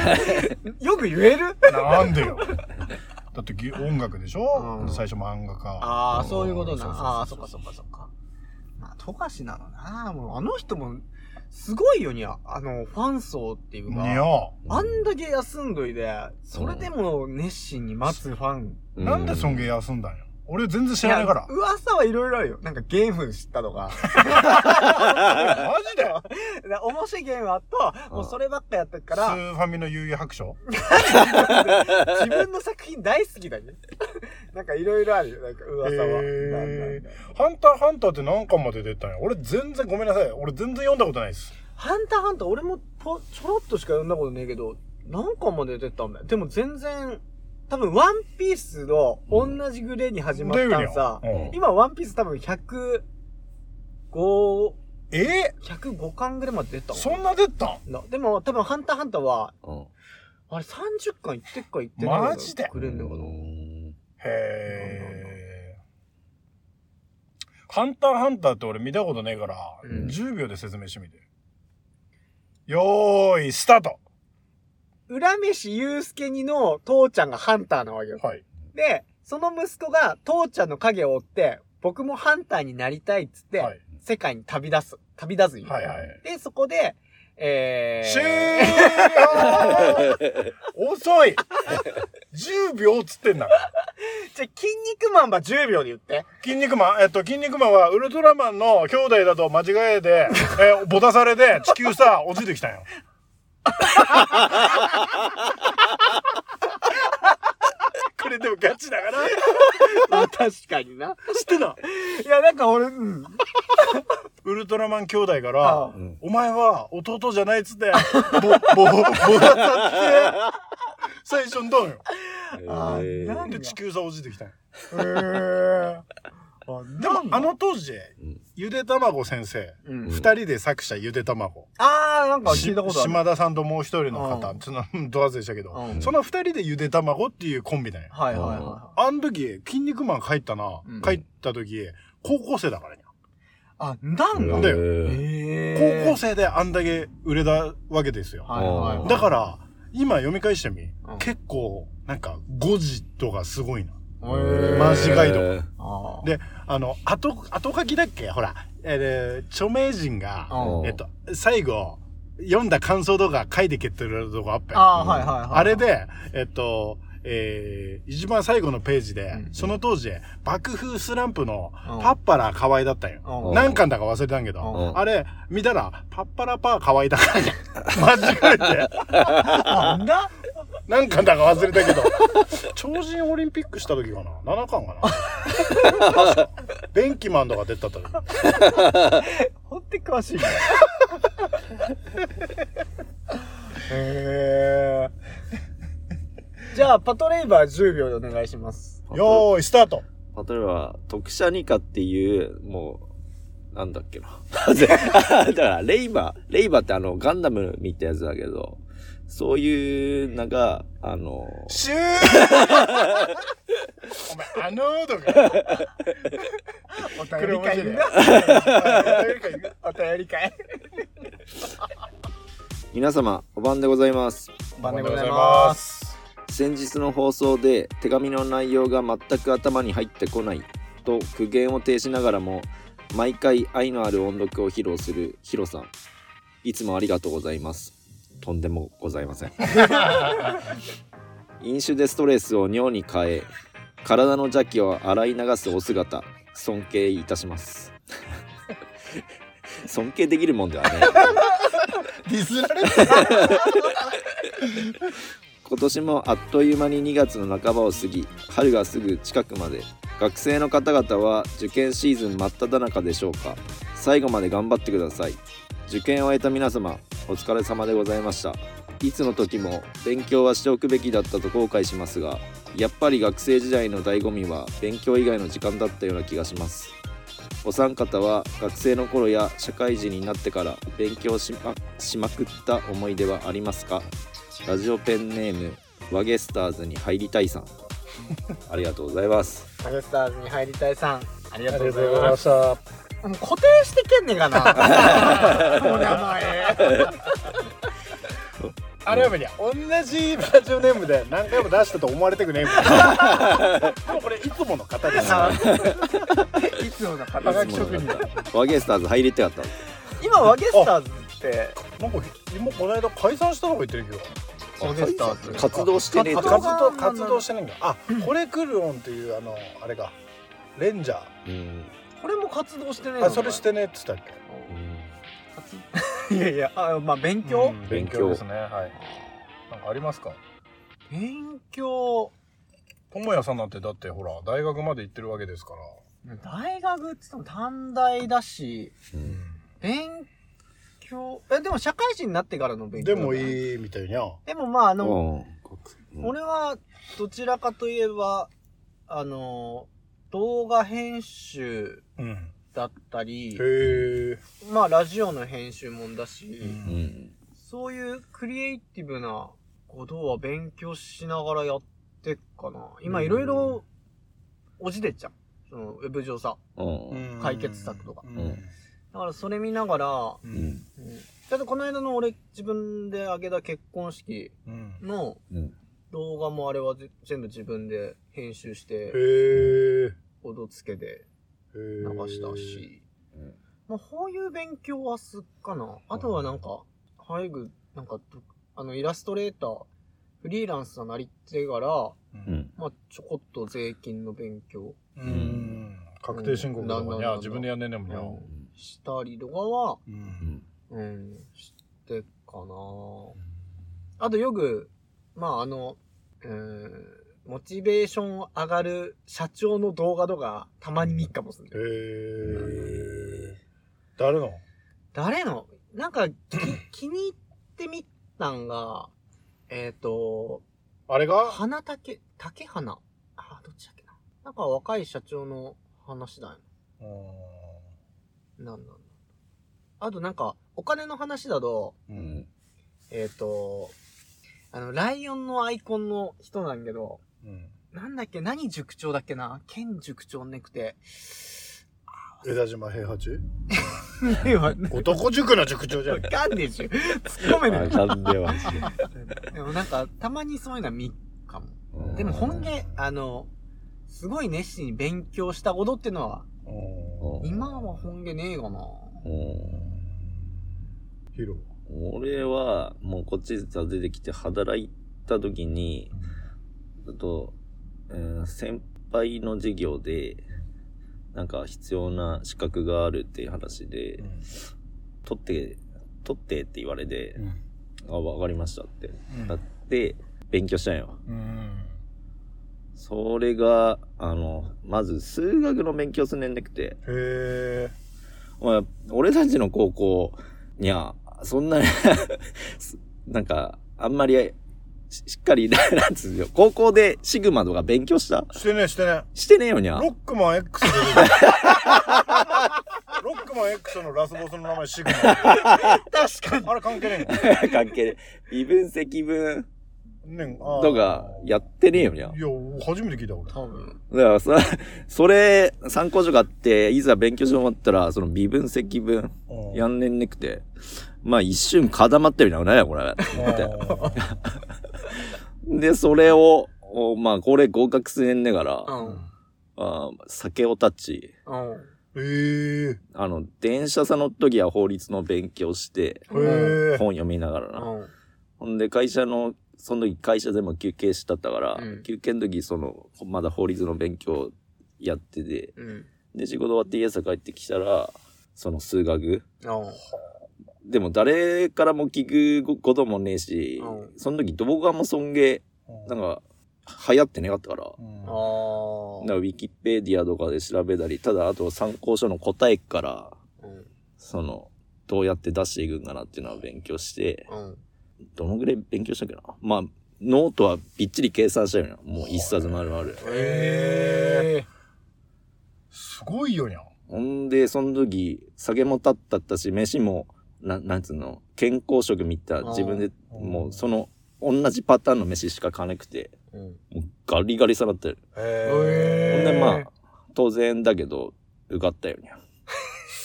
よく言える？なんでよ。だってぎ音楽でしょ、うん最初漫画家。ああ、そういうことな。ああ、そっかそっかそっか。まあ、富樫なのな。もう、あの人も、すごいよにゃ。あの、ファン層っていうか。にゃあんだけ休んどいで、それでも熱心に待つファン。なんでそんげ休んだんよ？俺全然知らないから。噂はいろいろあるよ。なんかゲーム知ったとか。マジで？な面白いゲームあっと、もうそればっかやってるかスら、ーファミの悠々白書？自分の作品大好きだね。なんかいろいろあるよ。なんか噂は。ハンターハンターって何巻まで出たんや？俺全然ごめんなさい。俺全然読んだことないです。ハンターハンター、俺もぽちょろっとしか読んだことねえけど、何巻まで出たんだよ。でも全然、多分ワンピースの同じグレーに始まったんさ、うん。今ワンピース多分100、105、え？105巻ぐらいまで出たの。そんな出たでも多分ハンターハンターは、うん。あれ30巻いってっかいってないマジで？くれんのかな。うん。へえ。ハンターハンターって俺見たことねえから、うん。10秒で説明してみて。よーい、スタート浦飯祐介にの父ちゃんがハンターなわけよ。はい。で、その息子が父ちゃんの影を追って、僕もハンターになりたいっつって、はい。世界に旅立つ。旅立つんよはいはい。で、そこで、えー、終了 遅い !10 秒っつってんだ。じゃあ、筋肉マンは10秒で言って。筋肉マン、えっと、筋肉マンはウルトラマンの兄弟だと間違えて、えー、ぼたされて地球さ、落ちてきたんよ。これでもガチだから。まあ、確かにな。知ってた？いや、なんか俺、うん。ウルトラマン兄弟かあらお前は弟じゃないっつって、ぼ、ぼ、ぼたさって、最初にどんよ？あえーなんで、地球さ落ちてきたんよ。へー。あ、でも、あの当時うん、ゆでたまご先生、うん、二人で作者ゆでたまご。あー、なんか聞いたことある。島田さんともう一人のう方、んちょっと、ど忘れしたけど、うんその二人でゆでたまごっていうコンビだよ。はいはいはあの時、筋肉マン帰ったな、うん帰った時、高校生だから。あ、なんだだよへ高校生であんだけ売れたわけですよ。はいはいはい。だから、今読み返してみ、うん結構、なんか、誤字とかすごいな。マジガイド。で、あの、後、後書きだっけ？ほら、えー、著名人が、うんえっと、最後、読んだ感想とか書いてけってるとこあったよ。あー、はいはいはい。あれ、で、えっと、えー、一番最後のページで、うん。その当時、爆風スランプのうん。パッパラ河合だったんよ。うん。何巻だか忘れたんけど、うん。あれ、見たら、パッパラパー河合だ からね。間違えて。なんだ？何巻だか忘れたけど、超人オリンピックした時かな ?7 巻かな？ベンキマンとか出た時。ほんと詳しいね。へー。じゃあ、パトレイバー10秒でお願いします。よーい、スタート例えば、特殊ニカっていう、もう、なんだっけな。だから、レイバー、レイバーってあの、ガンダムみたやつだけど、そういうのが、あの、シューお前、あのーとか。おこれ面白い会ね。お便り会。皆様、お晩でございます。お晩でございます。先日の放送で手紙の内容が全く頭に入ってこないと苦言を呈しながらも毎回愛のある音読を披露するヒロさんいつもありがとうございますとんでもございません。飲酒でストレスを尿に変え体の邪気を洗い流すお姿尊敬いたします。尊敬できるもんではねディスられて 今年もあっという間に2月の半ばを過ぎ春がすぐ近くまで学生の方々は受験シーズン真っ只中でしょうか？最後まで頑張ってください。受験を終えた皆様お疲れ様でございました。いつの時も勉強はしておくべきだったと後悔しますがやっぱり学生時代の醍醐味は勉強以外の時間だったような気がします。お三方は学生の頃や社会人になってから勉強しましまくった思い出はありますか？ラジオペンネームワゲスターズに入りたいさん。ありがとうございます。ハゲスターズに入りたいさん、ありがあとうございまございます。した。もう固定してけんねんかな。お名前。あれは無理や。同じラジオネームで何回も出したと思われてくねえもん。でもこれ いつもの方です。いつもの肩書き職人だ。ワゲスターズ入りたかった今、ワゲスターズって、なんか今この間解散したとか言ってるけど。ワゲスターズ。活動してねえと活動活動してないんだ。あ、これ来るオンっていうあのあれか。レンジャうんこれも活動してねえあ、それしてねって言ったっけ？いやいや、あまあ勉強、うん勉強ですね。はい。なんかありますか？勉強、ともやさんなんてだってほら大学まで行ってるわけですから。大学っつっても短大だし、うん勉強、え、でも社会人になってからの勉強。でもい。いいみたいにゃ。でもまああの、うん俺はどちらかといえば、あの、動画編集うん。だったり、へえ。まあラジオの編集もんだし、うんうん。そういうクリエイティブなことは勉強しながらやってっかな。今いろいろ、おじでっちゃう。その、ウェブ上さ。うん。解決策とかうんうんだからそれ見ながら、ううんん。うん。だってこの間の俺自分で上げた結婚式うんのうん。動画もあれはぜ全部自分で編集しへて、え。コードつけて流流したし、うんまあ、こういう勉強はすっかな。あとはなんか、早く、なんかど、あの、イラストレーター、フリーランスになりてから、ううんん。まあ、ちょこっと税金の勉強、うん確定申告とかにゃ自分でやんねんねんもんにゃうんしたりとかは、うんうん。うん、してっかな。あとよく、まああの、えー、モチベーション上がる社長の動画とかたまに見っかもする、へえ誰の？誰の？なんかき 気に入ってみたんが、えっ、と、あれが？花竹、竹花？あ、どっちだっけな。なんか若い社長の話だよ。なんなんだ。あとなんか、お金の話だと、ううんん。えっ、と、あの、ライオンのアイコンの人なんだけど、うんなんだっけ、何塾長だっけな？県塾長ねくて。枝島平八？男塾の塾長じゃんかんねえし。突っ込めない。わかんではし。でもなんか、たまにそういうのは見っかも。うんでも本気、あの、すごい熱心に勉強したことっていうのは、うん今は本気ねえかな。うんヒロ俺は、もうこっち出てきて働いた時に、あと、えー先輩の授業で、なんか必要な資格があるっていう話で、取って、取ってって言われて、あ、わかりましたって。なって、勉強したんよ。うんそれが、あの、まず数学の勉強すんねんなくて、へえまあ、俺たちの高校にゃ、そんな、なんか、あんまり、ししっかり、なんつうの、高校でシグマとか勉強した？してねしてねしてねえよにゃ。ロックマン X で ロックマン X のラスボスの名前シグマ。確かに。あれ関係ねえ関係ねえ。微分積分。のねんあーとかやってねえよにゃ。いや初めて聞いた俺多分。だからさ、それ、参考書があって、いざ勉強しようと思ったら、その微分積分うんやんねんねくて、まあ一瞬固まってるな、何やこれ。ってうで、それを、おまあこれ合格すねんねがら、うん。あ酒をタッチ。うん。んへえあの、電車さ乗っ時は法律の勉強して、本読みながらな。うん。ほんで、会社の、その時会社でも休憩しとったから、うん休憩の時、その、まだ法律の勉強やってて、うん。で、仕事終わって家さ帰ってきたら、その数学。うん。でも誰からも聞くこともねえし、うんその時動画も尊敬、なんか、流行ってなかったから。うんからウィキペディアとかで調べたり、ただあと参考書の答えから、うん。その、どうやって出していくんかなっていうのを勉強して、うん。どのぐらい勉強したっけな？まあ、ノートはびっちり計算したよな。もう一冊丸々。へえ。すごいよにゃほんで、その時、酒もたったったし、飯も、ななんつうの、健康食見た自分で、うんもうその、同じパターンの飯しか買わなくて、うん。もうガリガリさなってる。へほんへで、まあ、当然だけど、受かったよにゃ。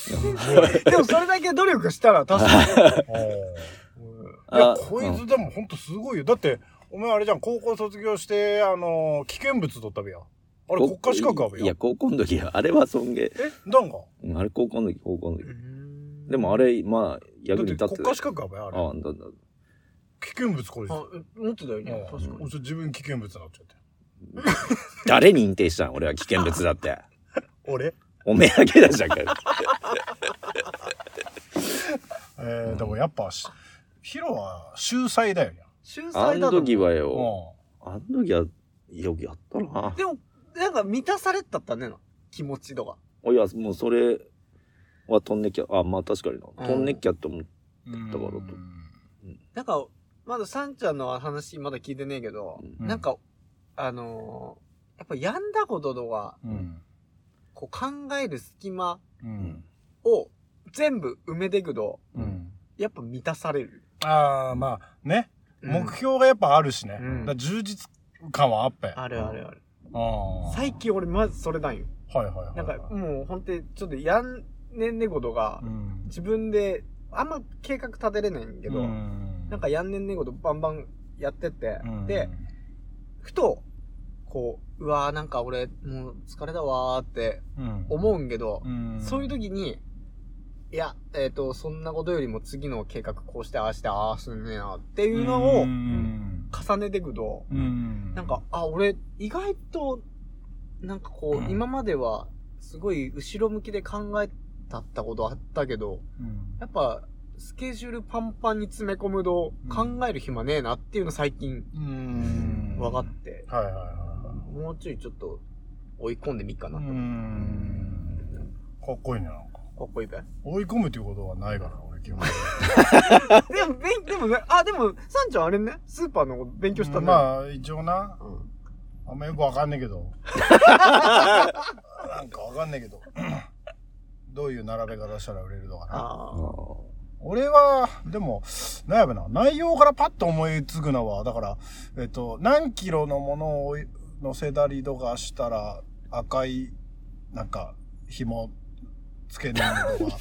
でもそれだけ努力したら確かに。いやあこいつでもほんとすごいよだってお前あれじゃん高校卒業してあの危険物取ったべやあれ国家資格あるやいや、高校の時は、あれは尊敬。えなんか？うんあれ高校の時、高校の時。うんでもあ、れ、まあ、だ役に立ってたって国家資格あるやあれああ、だだ。危険物これあ、持ってたよね。確かに。俺自分危険物になっちゃって 誰に認定したん俺は危険物だって。俺？おめえだけだじゃんかよ。えーでもやっぱしヒロは秀才だよにゃ秀あ才だと思うの時はうよ、あの時は、よくやったな。でも、なんか満たされたったねな。気持ちとか。いや、もうそれは飛んできゃ、あ、まあ確かにな。うん飛んできゃと思う。んだからとなんか、まだサンちゃんの話まだ聞いてねえけど、うんなんか、あのーやっぱ病んだこととか、うんこう考える隙間うん。を全部埋めていくと、うん。やっぱ満たされる。ああ、まあ、ね。うん目標がやっぱあるしね。うんだから充実感はあっぺ。あるあるある。ああ。最近俺まずそれなんよ。はいはいはい。なんかもうほんとにちょっとやんねんねことがうん。自分であんま計画立てれないんけど、うんなんかやんねんねことバンバンやってって、うんで、ふと、こう、うわーなんか俺もう疲れたわーってうん、思うんけど、うんそういう時に、いや、えっ、と、そんなことよりも次の計画こうしてああしてああすんねえなっていうのをうん。重ねていくと、うん。なんか、あ、俺意外と、なんかこう、うん。今まではすごい後ろ向きで考えたったことあったけど、うん。やっぱ、スケジュールパンパンに詰め込むとうん。考える暇ねえなっていうの最近うん。分かって、はいはいはいもうちょいちょっと追い込んでみっかなうと。ん。かっこいいねなんかかっこいいべ。追い込むっていうことはないから俺基本 でも、勉でもね、あ、でも、サンちゃんあれね、スーパーのこと勉強したんだよ。まあ一応な。うん。あんまよくわかんねえけど。なんかわかんねえけど。どういう並べ方したら売れるのかな。俺は、でも、なんやべな、内容からパッと思いつくのは、だから、えっと、何キロのものを乗せたりとかしたら、赤い、なんか、紐つけねえのとか、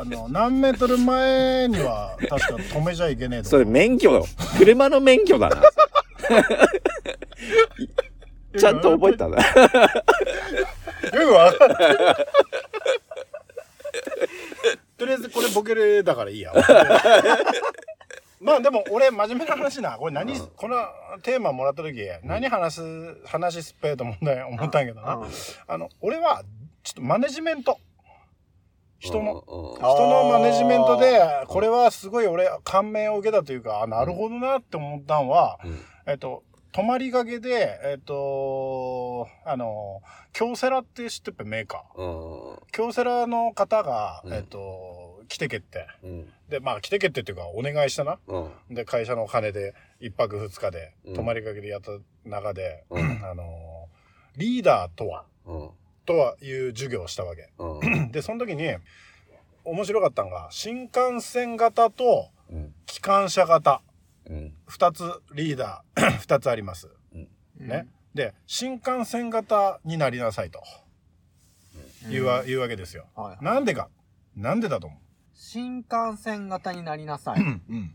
あの、何メートル前には、確か止めちゃいけねえとか。それ免許よ。車の免許だな。ちゃんと覚えたな。よくわかんない。とりあえずこれボケれだからいいや。まあでも俺真面目な話な。これ何、このテーマもらった時、何話す、話すっぺと思ったんや思ったんやけどな。うんあの、俺は、ちょっとマネジメント。人の。人のマネジメントで、これはすごい俺感銘を受けたというか、あなるほどなって思ったんは、うん。えっと、泊まりがけで、えっと、あの、京セラって知ってっぺメーカー。うん京セラの方が、うん。えっと、来てけって。うん。で、まあ来てけってっていうか、お願いしたな。うん。で、会社のお金で、一泊二日でうん、泊まりがけでやった中で、うん。あの、リーダーとは、うんとはいう授業をしたわけ。うん で、その時に、面白かったのが、新幹線型とうん機関車型、うん二つリーダー、二つあります。うんね。で、新幹線型になりなさいと言うわ,、言うわけですよ。はいなんでか？なんでだと思う？新幹線型になりなさい。うん。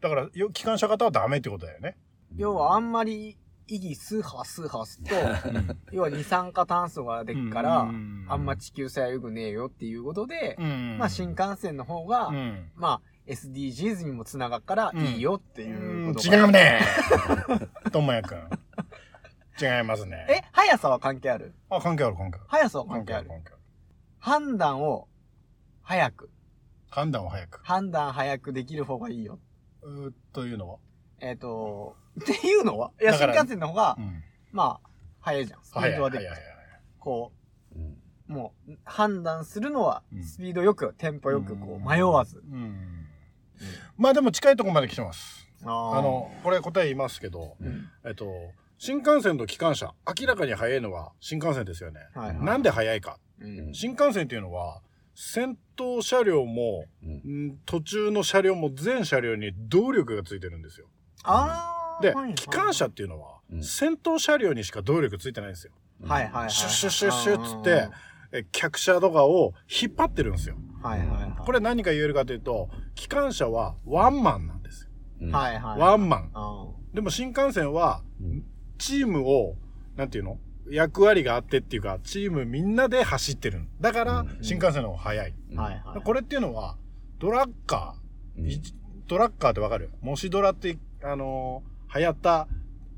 だから、よ機関車型はダメってことだよね。要はあんまり意義スーハースーハーすと、要は二酸化炭素がでっから、うんあんま地球性は良くねえよっていうことで、うんまあ新幹線の方が、うん。まあ SDGs にもつながっからいいよっていうこと違うね。ともやくん。違いますね。え、速さは関係ある？あ、関係ある関係ある。速さは関係ある。判断を早く、判断を早く。判断早くできる方がいいよ。うーというのは？えっ、と、っていうのは いや、だから新幹線の方が、うん。まあ、早いじゃん。スピードはで早い早い。こうんう、もう、判断するのはうん、スピードよく、テンポよく、こう迷わず。うん。まあでも近いところまで来てます。あーあ、の、これ答え言いますけど、うんえっと、新幹線と機関車、明らかに速いのは新幹線ですよね。はいはいなんで速いか。うん新幹線っていうのは、先頭車両も、うんん途中の車両も全車両に動力がついてるんですよ。であーはいはい、機関車っていうのは、うん先頭車両にしか動力ついてないんですよ。はいはいはい。シュッシュッシュッシュッつって、え客車とかを引っ張ってるんですよ。はいはいはい。これ何か言えるかというと、機関車はワンマンなんですよ。うんはいはい。ワンマン。あでも新幹線はうん、チームを、なんていうの？役割があってっていうか、チームみんなで走ってる。だからうん、新幹線の方が速い。ーはいはい。これっていうのは、ドラッカー、うんいドラッカーってわかる？もしドラって、あのー流行った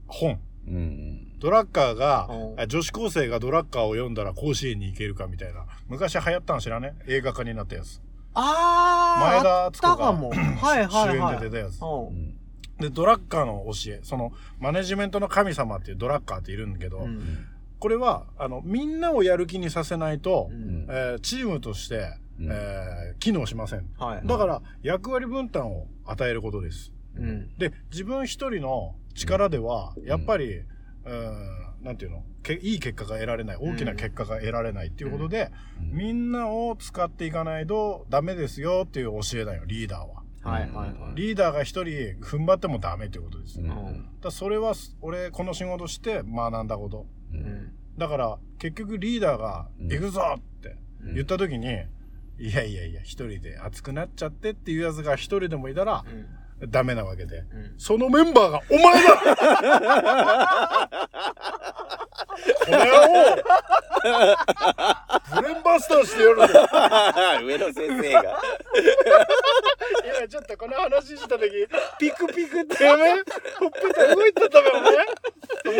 本。うんドラッカーがう、んあ女子高生がドラッカーを読んだら甲子園に行けるかみたいな。昔流行ったの知らね？映画化になったやつ。あー前田敦子がかも。はいはい主はい。演で出たやつ。ううんんで、ドラッカーの教え、その、マネジメントの神様っていうドラッカーっているんだけど、うんこれは、あの、みんなをやる気にさせないと、うんえーチームとして、うんえー機能しません。はい。だから、役割分担を与えることです。うん。で、自分一人の力では、やっぱり、うん、なんていうの？けいい結果が得られない、大きな結果が得られないっていうことで、うんみんなを使っていかないとダメですよっていう教えだよ、リーダーは。はいはいはい。リーダーが一人踏ん張ってもダメっていうことです。うんだそれは、俺、この仕事して学んだこと。ううんん。だから、結局リーダーが、うん行くぞって言った時に、いやいやいや、一人で熱くなっちゃってっていうやつが一人でもいたら、ダメなわけで。うん。そのメンバーがお前だこの野郎ブレンバスターしてやるぞ上野先生が。今ちょっとこの話した時、ピクピクってやめほっぺた動いてたもんね。お前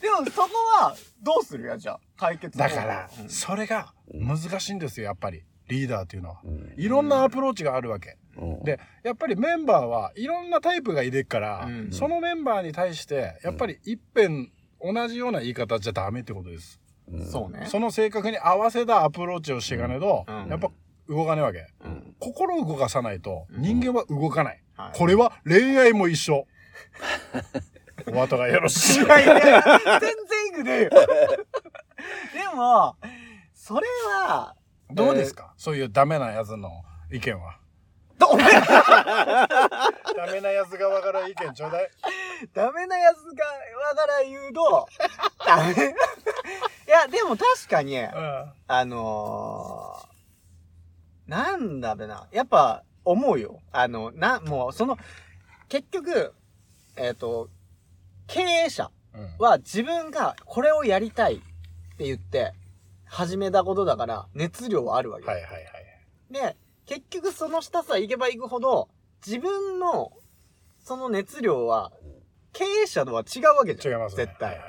でもそこは、どうするやじゃあ、解決だからう、んそれが難しいんですよ、やっぱり。リーダーっていうのは。うんいろんなアプローチがあるわけ。うんで、やっぱりメンバーはいろんなタイプがいるから、うんそのメンバーに対して、やっぱり一遍同じような言い方じゃダメってことです。うんそうね。その性格に合わせたアプローチをしていかないと、うんやっぱ動かないわけ。うん。心を動かさないとうん人間は動かない。はいこれは恋愛も一緒。お後がよろしい。いやいや、全然いくねえよ。でも、それは、どうですか、そういうダメなやつの意見は。ダメなやつがわからん意見ちょうだい。ダメなやつが、わから言うと、ダメ。いや、でも確かに、うん。あのー、なんだべな。やっぱ、思うよ。あの、な、もう、その、結局、えっ、と、経営者うん。は自分がこれをやりたいって言って、始めたことだから、熱量はあるわけ。はいはいはい。で、結局その下さ行けば行くほど、自分の、その熱量は、経営者とは違うわけじゃん。違いますね。絶対。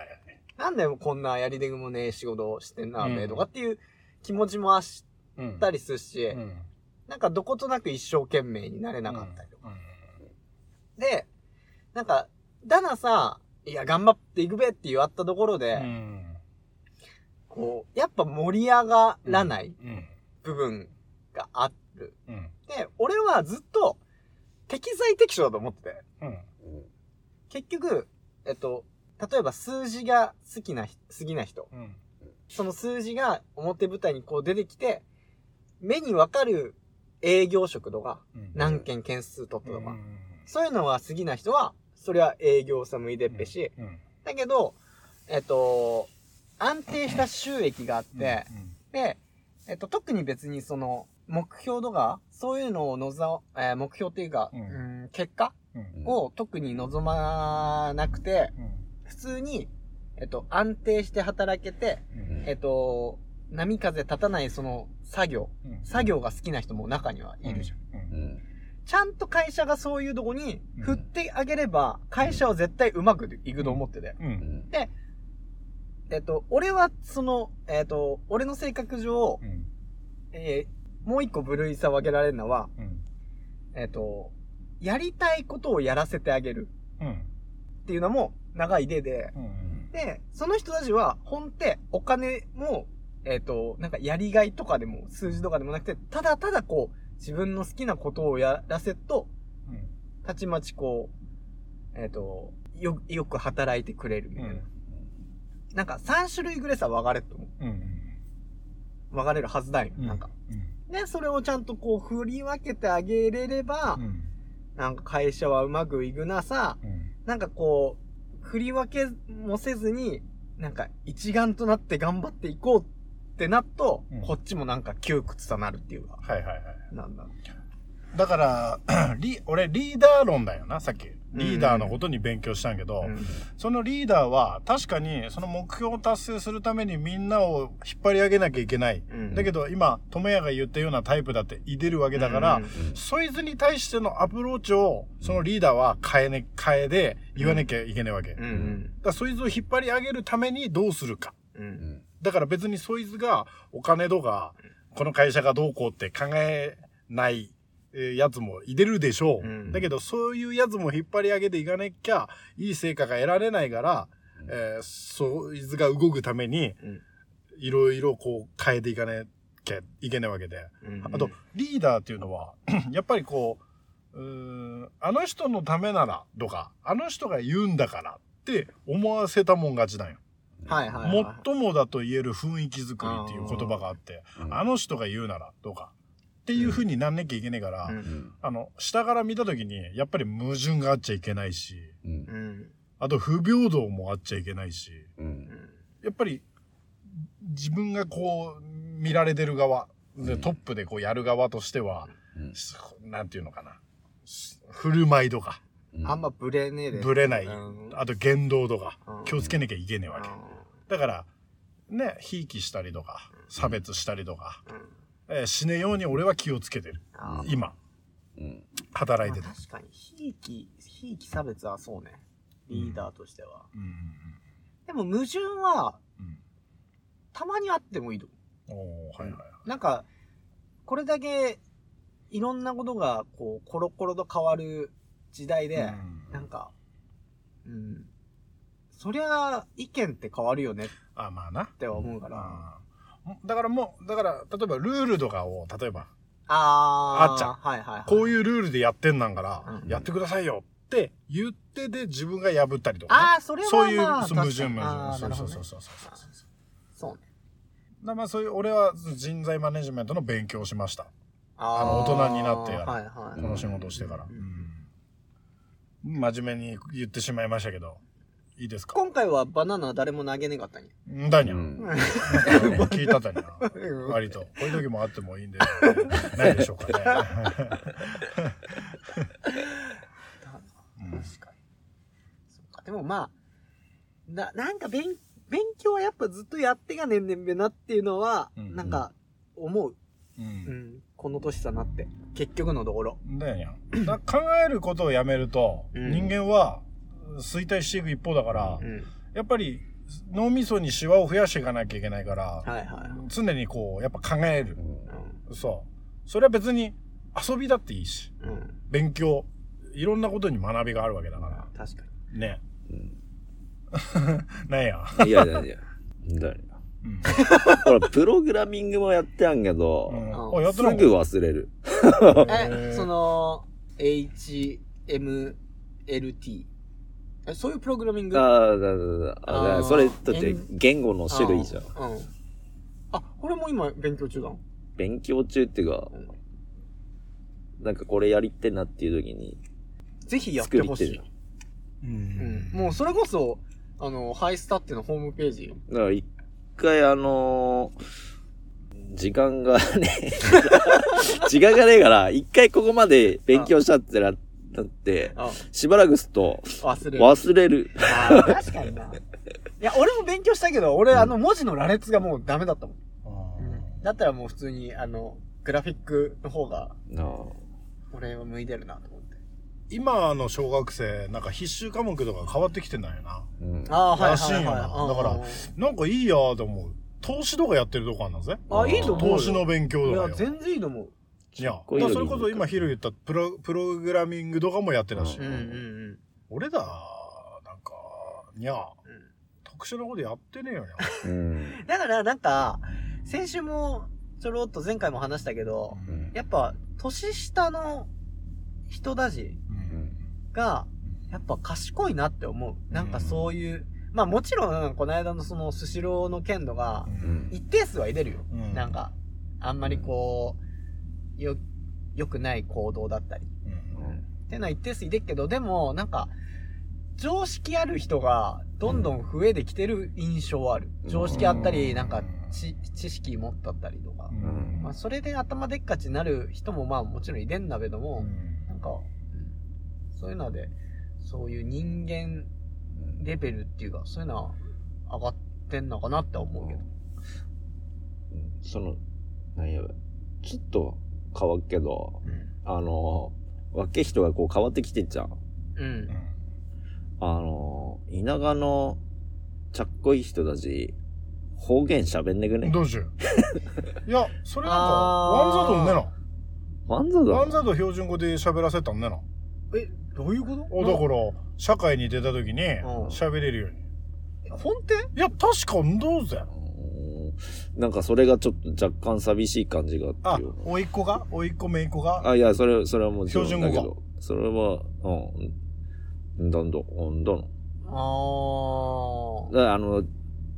なんでこんなやり手もねえ仕事をしてんな、うんべ、とかっていう気持ちもあしうんたりするし、うんなんかどことなく一生懸命になれなかったりとか。で、なんか、だなさ、いや、頑張っていくべって言わったところで、うんうんこう、やっぱ盛り上がらないうん部分がある。うん。で、俺はずっと適材適所だと思ってて、うん。結局、えっと、例えば数字が好きな人、好きな人、うん。その数字が表舞台にこう出てきて、目にわかる営業職とか、うん。何件件数取ったとか、うんそういうのが好きな人は、それは営業さ向いてっぺし、うん。だけど、えっと、安定した収益があって、で、えっと、特に別にその、目標とか、そういうのをのざ、えー目標っていうか、うん。うん結果うん。を特に望まなくて、うん。普通に、えっと、安定して働けて、うん。えっと、波風立たないその作業、うん。作業が好きな人も中にはいるじゃん。うん。うん。ちゃんと会社がそういうとこに振ってあげれば、会社は絶対うまくいくと思ってて。ううん。ん。えっと、俺はその、えっと、俺の性格上、うん。えーもう一個部類差を分けられるのは、うんえっと、やりたいことをやらせてあげるうんっていうのも長い例で、うんで、その人たちは、本ってお金も、えっ、と、なんかやりがいとかでも数字とかでもなくて、ただただこう、自分の好きなことをやらせと、うんたちまちこう、えっ、と、よ、よく働いてくれるみたいな。なんか3種類ぐらいさ分かれると思う。うん分かれるはずだよ。うんなんか。うんで、それをちゃんとこう振り分けてあげれれば、うん。なんか会社はうまくいくなさ、うん。なんかこう、振り分けもせずに、なんか一丸となって頑張っていこうってなっと、うん。こっちもなんか窮屈さなるっていうか、はいはいはいなんだ。だから リ俺リーダー論だよなさっきリーダーのことに勉強したんやけど、うん。そのリーダーは確かにその目標を達成するためにみんなを引っ張り上げなきゃいけない、うん。だけど今智也が言ったようなタイプだっていてるわけだから、うんそいつに対してのアプローチをそのリーダーは変えね変えで言わなきゃいけないわけ、だかうんらそいつを引っ張り上げるためにどうするか。うん。う。うんんだから別にそいつがお金とかこの会社がどうこうって考えないえーやつもいてるでしょう、うん。だけどそういうやつも引っ張り上げていかなきゃいい成果が得られないから、えーそいつが動くためにうん。いろいろこう変えていかなきゃいけないわけで、うん。あと、リーダーっていうのは やっぱりこううーんあの人のためならとかあの人が言うんだからっって思わせたもん勝ちなんよ。はいはいはい。最もだと言える雰囲気作りっていう言葉があって、うん。あの人が言うならとか、っていう風になんなきゃいけねえから、うん。うん。あの、下から見た時に、やっぱり矛盾があっちゃいけないし、うん。うん。あと不平等もあっちゃいけないし、うん。やっぱり自分がこう見られてる側、でトップでこうやる側としては、うん。なんていうのかな、振る舞いとか、うん。あんまブレねえで。ぶれない、うん。あと言動とか。うん、気をつけなきゃいけねえわけ。うだから、ね、ひいきしたりとか、差別したりとか、んうんえー死ねように俺は気をつけてる。今、うん働いてて。まあ確かに、ひいき、ひいき差別はそうね。リーダーとしては。うんでも矛盾は、うんうんたまにあってもいいと思うはいはいはい。う。なんか、これだけ、いろんなことが、こう、コロコロと変わる時代で、うんなんか、うん。そりゃ、意見って変わるよねっあ、まあな。て思うから。うんだからもう、だから、例えばルールとかを、例えば、あー。あっちゃんはいはいはい。こういうルールでやってんなんから、うんやってくださいよって言ってで自分が破ったりとかね、あー、それはそういう、まあ、そう矛盾確かにあ矛盾。ーなるほどねそうそうそうそうそうそう。ね。だまあそういう、俺は人材マネジメントの勉強をしました。ああの大人になってやるはいはい。この仕事をしてから。うんうん真面目に言ってしまいましたけど、いいですか？今回はバナナ誰も投げねかったんや。んだにゃ。うんん聞いたたにゃ。割と。こういう時もあってもいいんで、ないでしょうかね。う ん確かに。そうか。でもまあ、な、なんか勉、勉強はやっぱずっとやってがねんねんべなっていうのは、うんなんか、思う。う。うんん。この年だなって。結局のところ。だよにゃ。だ考えることをやめると、うん人間は衰退していく一方だから、うん。やっぱり脳みそにシワを増やしていかなきゃいけないから、はいはい。常にこう、やっぱ考える。うそう。それは別に遊びだっていいし、ん。うん。勉強、いろんなことに学びがあるわけだから。確かに。ね。うん なんや。いやいやいや。だようん。ほら、プログラミングもやってやんけど、うんすぐ忘れる。え、その、HMLT。え、そういうプログラミング？ああ、だだだそれ、だって言語の種類じゃん。あうん。あ、これも今勉強中だの勉強中っていうか、なんかこれやりてんなっていう時にぜひやってほしい作り手。ううん。もうそれこそ、あの、ハイスタっていうのホームページ。だから一回あのー時間がね、時間がねえから、一回ここまで勉強したってなって、あ、しばらくすると忘れる。忘れる。あー確かにな。いや、俺も勉強したけど、俺、あの、文字の羅列がもうダメだったもん。だったらもう普通に、あの、グラフィックの方が、俺は向いてるなと思って。今の小学生、なんか必修科目とか変わってきてんだよな。うんああ、はいらしいよな。だからなんかいいやーと思う。投資とかやってるとこあんだぜ。あ、いいと思うよ。投資の勉強とかよ。いや、全然いいと思う。いや、だそれこそ今ヒロ言ったプロプログラミングとかもやってたし、うんうんうん。俺だ、なんか、にゃ、特殊なことやってねえよにゃ。うん。だから、なんか、先週も、ちょろっと前回も話したけど、うんやっぱ、年下の人たちうんが、やっぱ賢いなって思う。なんかそういう、まあもちろん、この間のそのスシローの剣道が、うん一定数はい出るよ。うんなんか、あんまりこう、よ、良くない行動だったり。うんっていうのは一定数いてっけど、でも、なんか、常識ある人がどんどん増えてきてる印象はある。うん常識あったり、うんなんか、知、知識持ったったりとか。うんまあ、それで頭でっかちになる人もまあもちろんいてんだけども、なんか、うんそういうので、そういう人間レベルっていうか、そういうのは上がってんのかなって思うけど。その、なんや、ちょっと変わっけど、あの、若い人がこう変わってきてんじゃん。うん。うん。あの、田舎のちゃっこいい人たち、方言喋んねくね？どうしよう。いや、それなんか、ワンザードねワンザな。ワンだザード標準語で喋らせたんねな。え、どういうこと？お、だから、社会に出た時にうん喋れるように。本店？いや、確か、どうぜ。うんなんかそれがちょっと若干寂しい感じがああってよ。、おいっ子が？おいっ子めいっ子が？あ、いや、それ、それはもちろん標準語かだけど、それは、うん、んだんだ、うんだの？ああだからあの、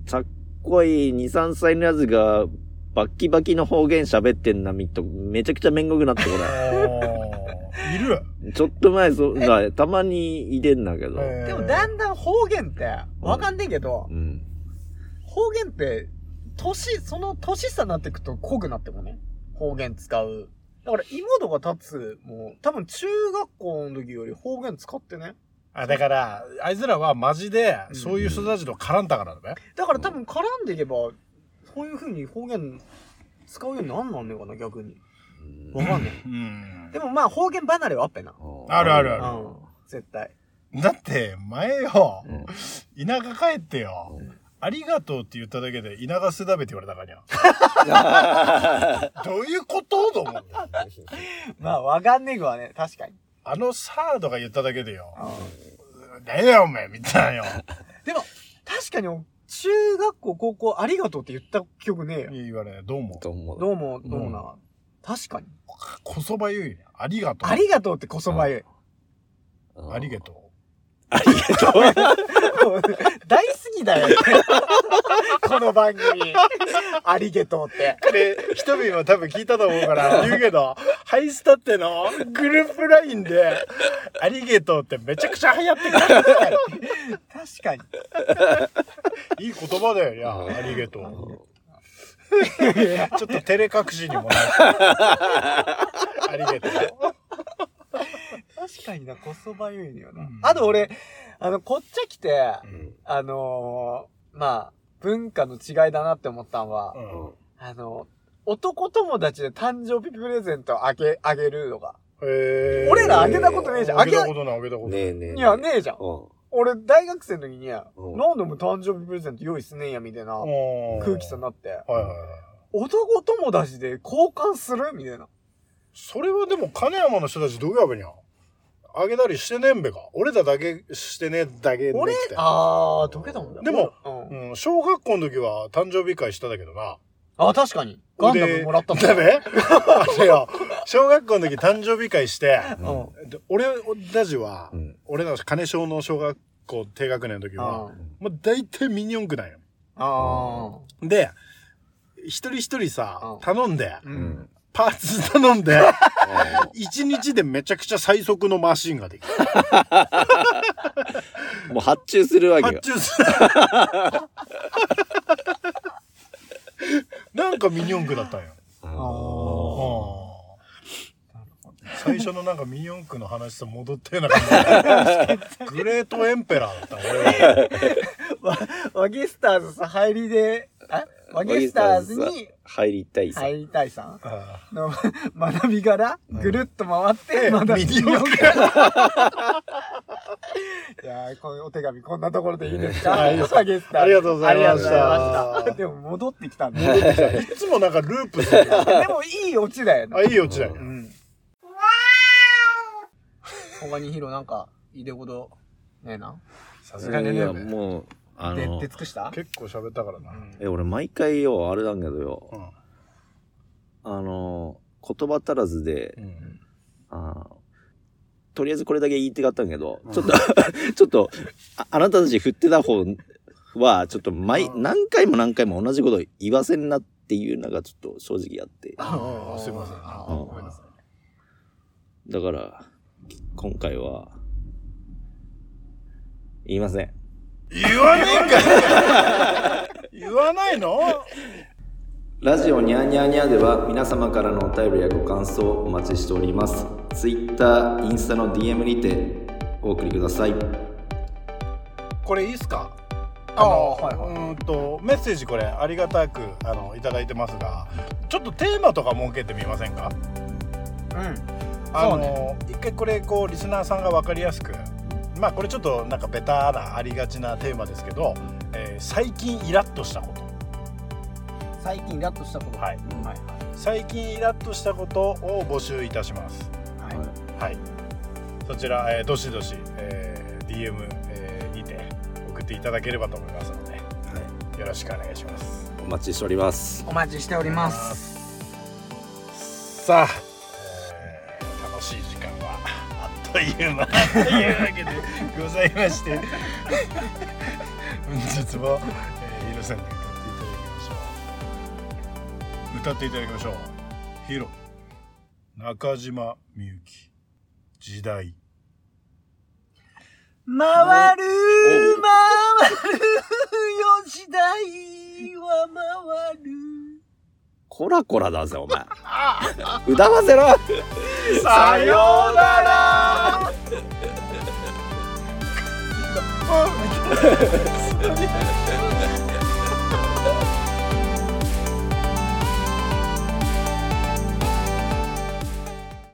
ちゃっこい2、3歳のやつが、バッキバキの方言喋ってんなみと、めちゃくちゃめんごくなってこ いる？れ。ちょっと前、そがたまにいてんだけど。あ。でもだんだん方言って、わかんねえけど、うん。方言って、年、その年差になっていくと濃くなってもね。方言使う。だから妹が立つ、もう、多分中学校の時より方言使ってね。あだからあいつらはマジでそういう人たちと絡んだからだね、だから多分絡んでいけば、そういう風に方言使うようになんなんねえかな、逆に。わかんねうんえ。でもまあ方言離れはあっぺな。あるあるあるうん。絶対。だって前ようん田舎帰ってようんありがとうって言っただけで田舎すだべって言われたからにゃ。どういうこと？と思ってまあわかんねえわね、確かに。あのサードが言っただけでよ。ねえよおめえみたいなよ。でも、確かに、中学校、高校、ありがとうって言った記憶ねえよ。言われない。どうもと思う？どうも、どうもな？確かに。こそばゆいね。ありがとう。ありがとうってこそばゆい。うん。ありがとありがとう。大好きだよね。この番組。ありがとうって。うで人々は多分聞いたと思うから 言うけどハイスタってのグループラインでありがとうってめちゃくちゃ流行ってくる確かに。いい言葉だよいやありがとうちょっと照れ隠しにもなる ありがとう確かにな、こそばゆいのよな。うんあと俺、あの、こっち来て、うんあのーまあ、文化の違いだなって思ったのは、うんあの、男友達で誕生日プレゼントあげ、あげるのが。へー俺らあげたことねえじゃん。あげたことないあげたことないねえねえ。いや、ねえじゃん。うん。俺、大学生の時に、うん何でも誕生日プレゼント用意すねえや、みたいなうん空気さになって、はいはいはい男友達で交換する？みたいな。それはでも金山の人たちどうやべにゃあげたりしてねんべか俺らだけしてねえだけね俺って、あー、溶けたもんだ。でも、うん。うん、小学校の時は誕生日会しただけどなあ、確かに。ガンダムもらったもん。だべあれよ小学校の時誕生日会してうん。で俺たちは、うん俺ら金賞の小学校低学年の時は、もう大体ミニ四駆なんよあで一人一人さ、うん頼んで、ー。う。うんん。パーツ頼んで 一日でめちゃくちゃ最速のマシンができる。もう発注するわけよ。発注する。なんかミニ四駆だったんよああ最初のなんかミニ四駆の話と戻ったような感じグレートエンペラーだった俺は。ワゲスターズさ、入りで、あワゲスターズに入りたいさ。入りたいさん。あの 学びからぐるっと回って、えまだミニ四駆いやーこういうお手紙こんなところでいいですか？はい。ワゲスターズありがとうございました。ありがとうございました。でも戻ってきたんで。ーいつもなんかループする。でもいいオチだよね。あいいオチだよ。うん。他にヒロなんか、いいでこと、ねえな？さすがにね。いや、もう、あで、の出、尽くした？結構喋ったからな。え、俺毎回よ、あれなんだけどよ、うん。あの、言葉足らずでう、んあとりあえずこれだけ言いたかったんだけど、うん。ちょっと、ちょっとあ、あなたたち振ってた方は、ちょっと毎、うん。何回も何回も同じこと言わせんなっていうのがちょっと正直あって。あーすいません。あーうん。ごめんなさい。だから、今回は、言いません。言わねえんかい言わないの？ラジオニャーニャーニャーでは皆様からのお便りやご感想をお待ちしております。Twitter、インスタの DM にてお送りください。これいいっすか？あーのはいはいうーんとメッセージこれありがたくあのいただいてますがちょっとテーマとか設けてみませんか？うん。あの、そうね一回これこうリスナーさんが分かりやすくまあこれちょっとなんかベタなありがちなテーマですけど、えー最近イラッとしたこと最近イラッとしたこと？はいはい。最近イラッとしたことを募集いたしますはい。はいそちら、えーどしどし、えー DM、えーにて送っていただければと思いますのでよろしくお願いしますお待ちしております。お待ちしております。さあ、えー楽しい時間という間というわけでごございまして本日も、えー、ヒロさんに歌っていただきましょう。歌っていただきましょう。ヒロ中島みゆき時代。回る回るよ時代は回る。コラコラだぜお前。歌わせろ。さようなら。あ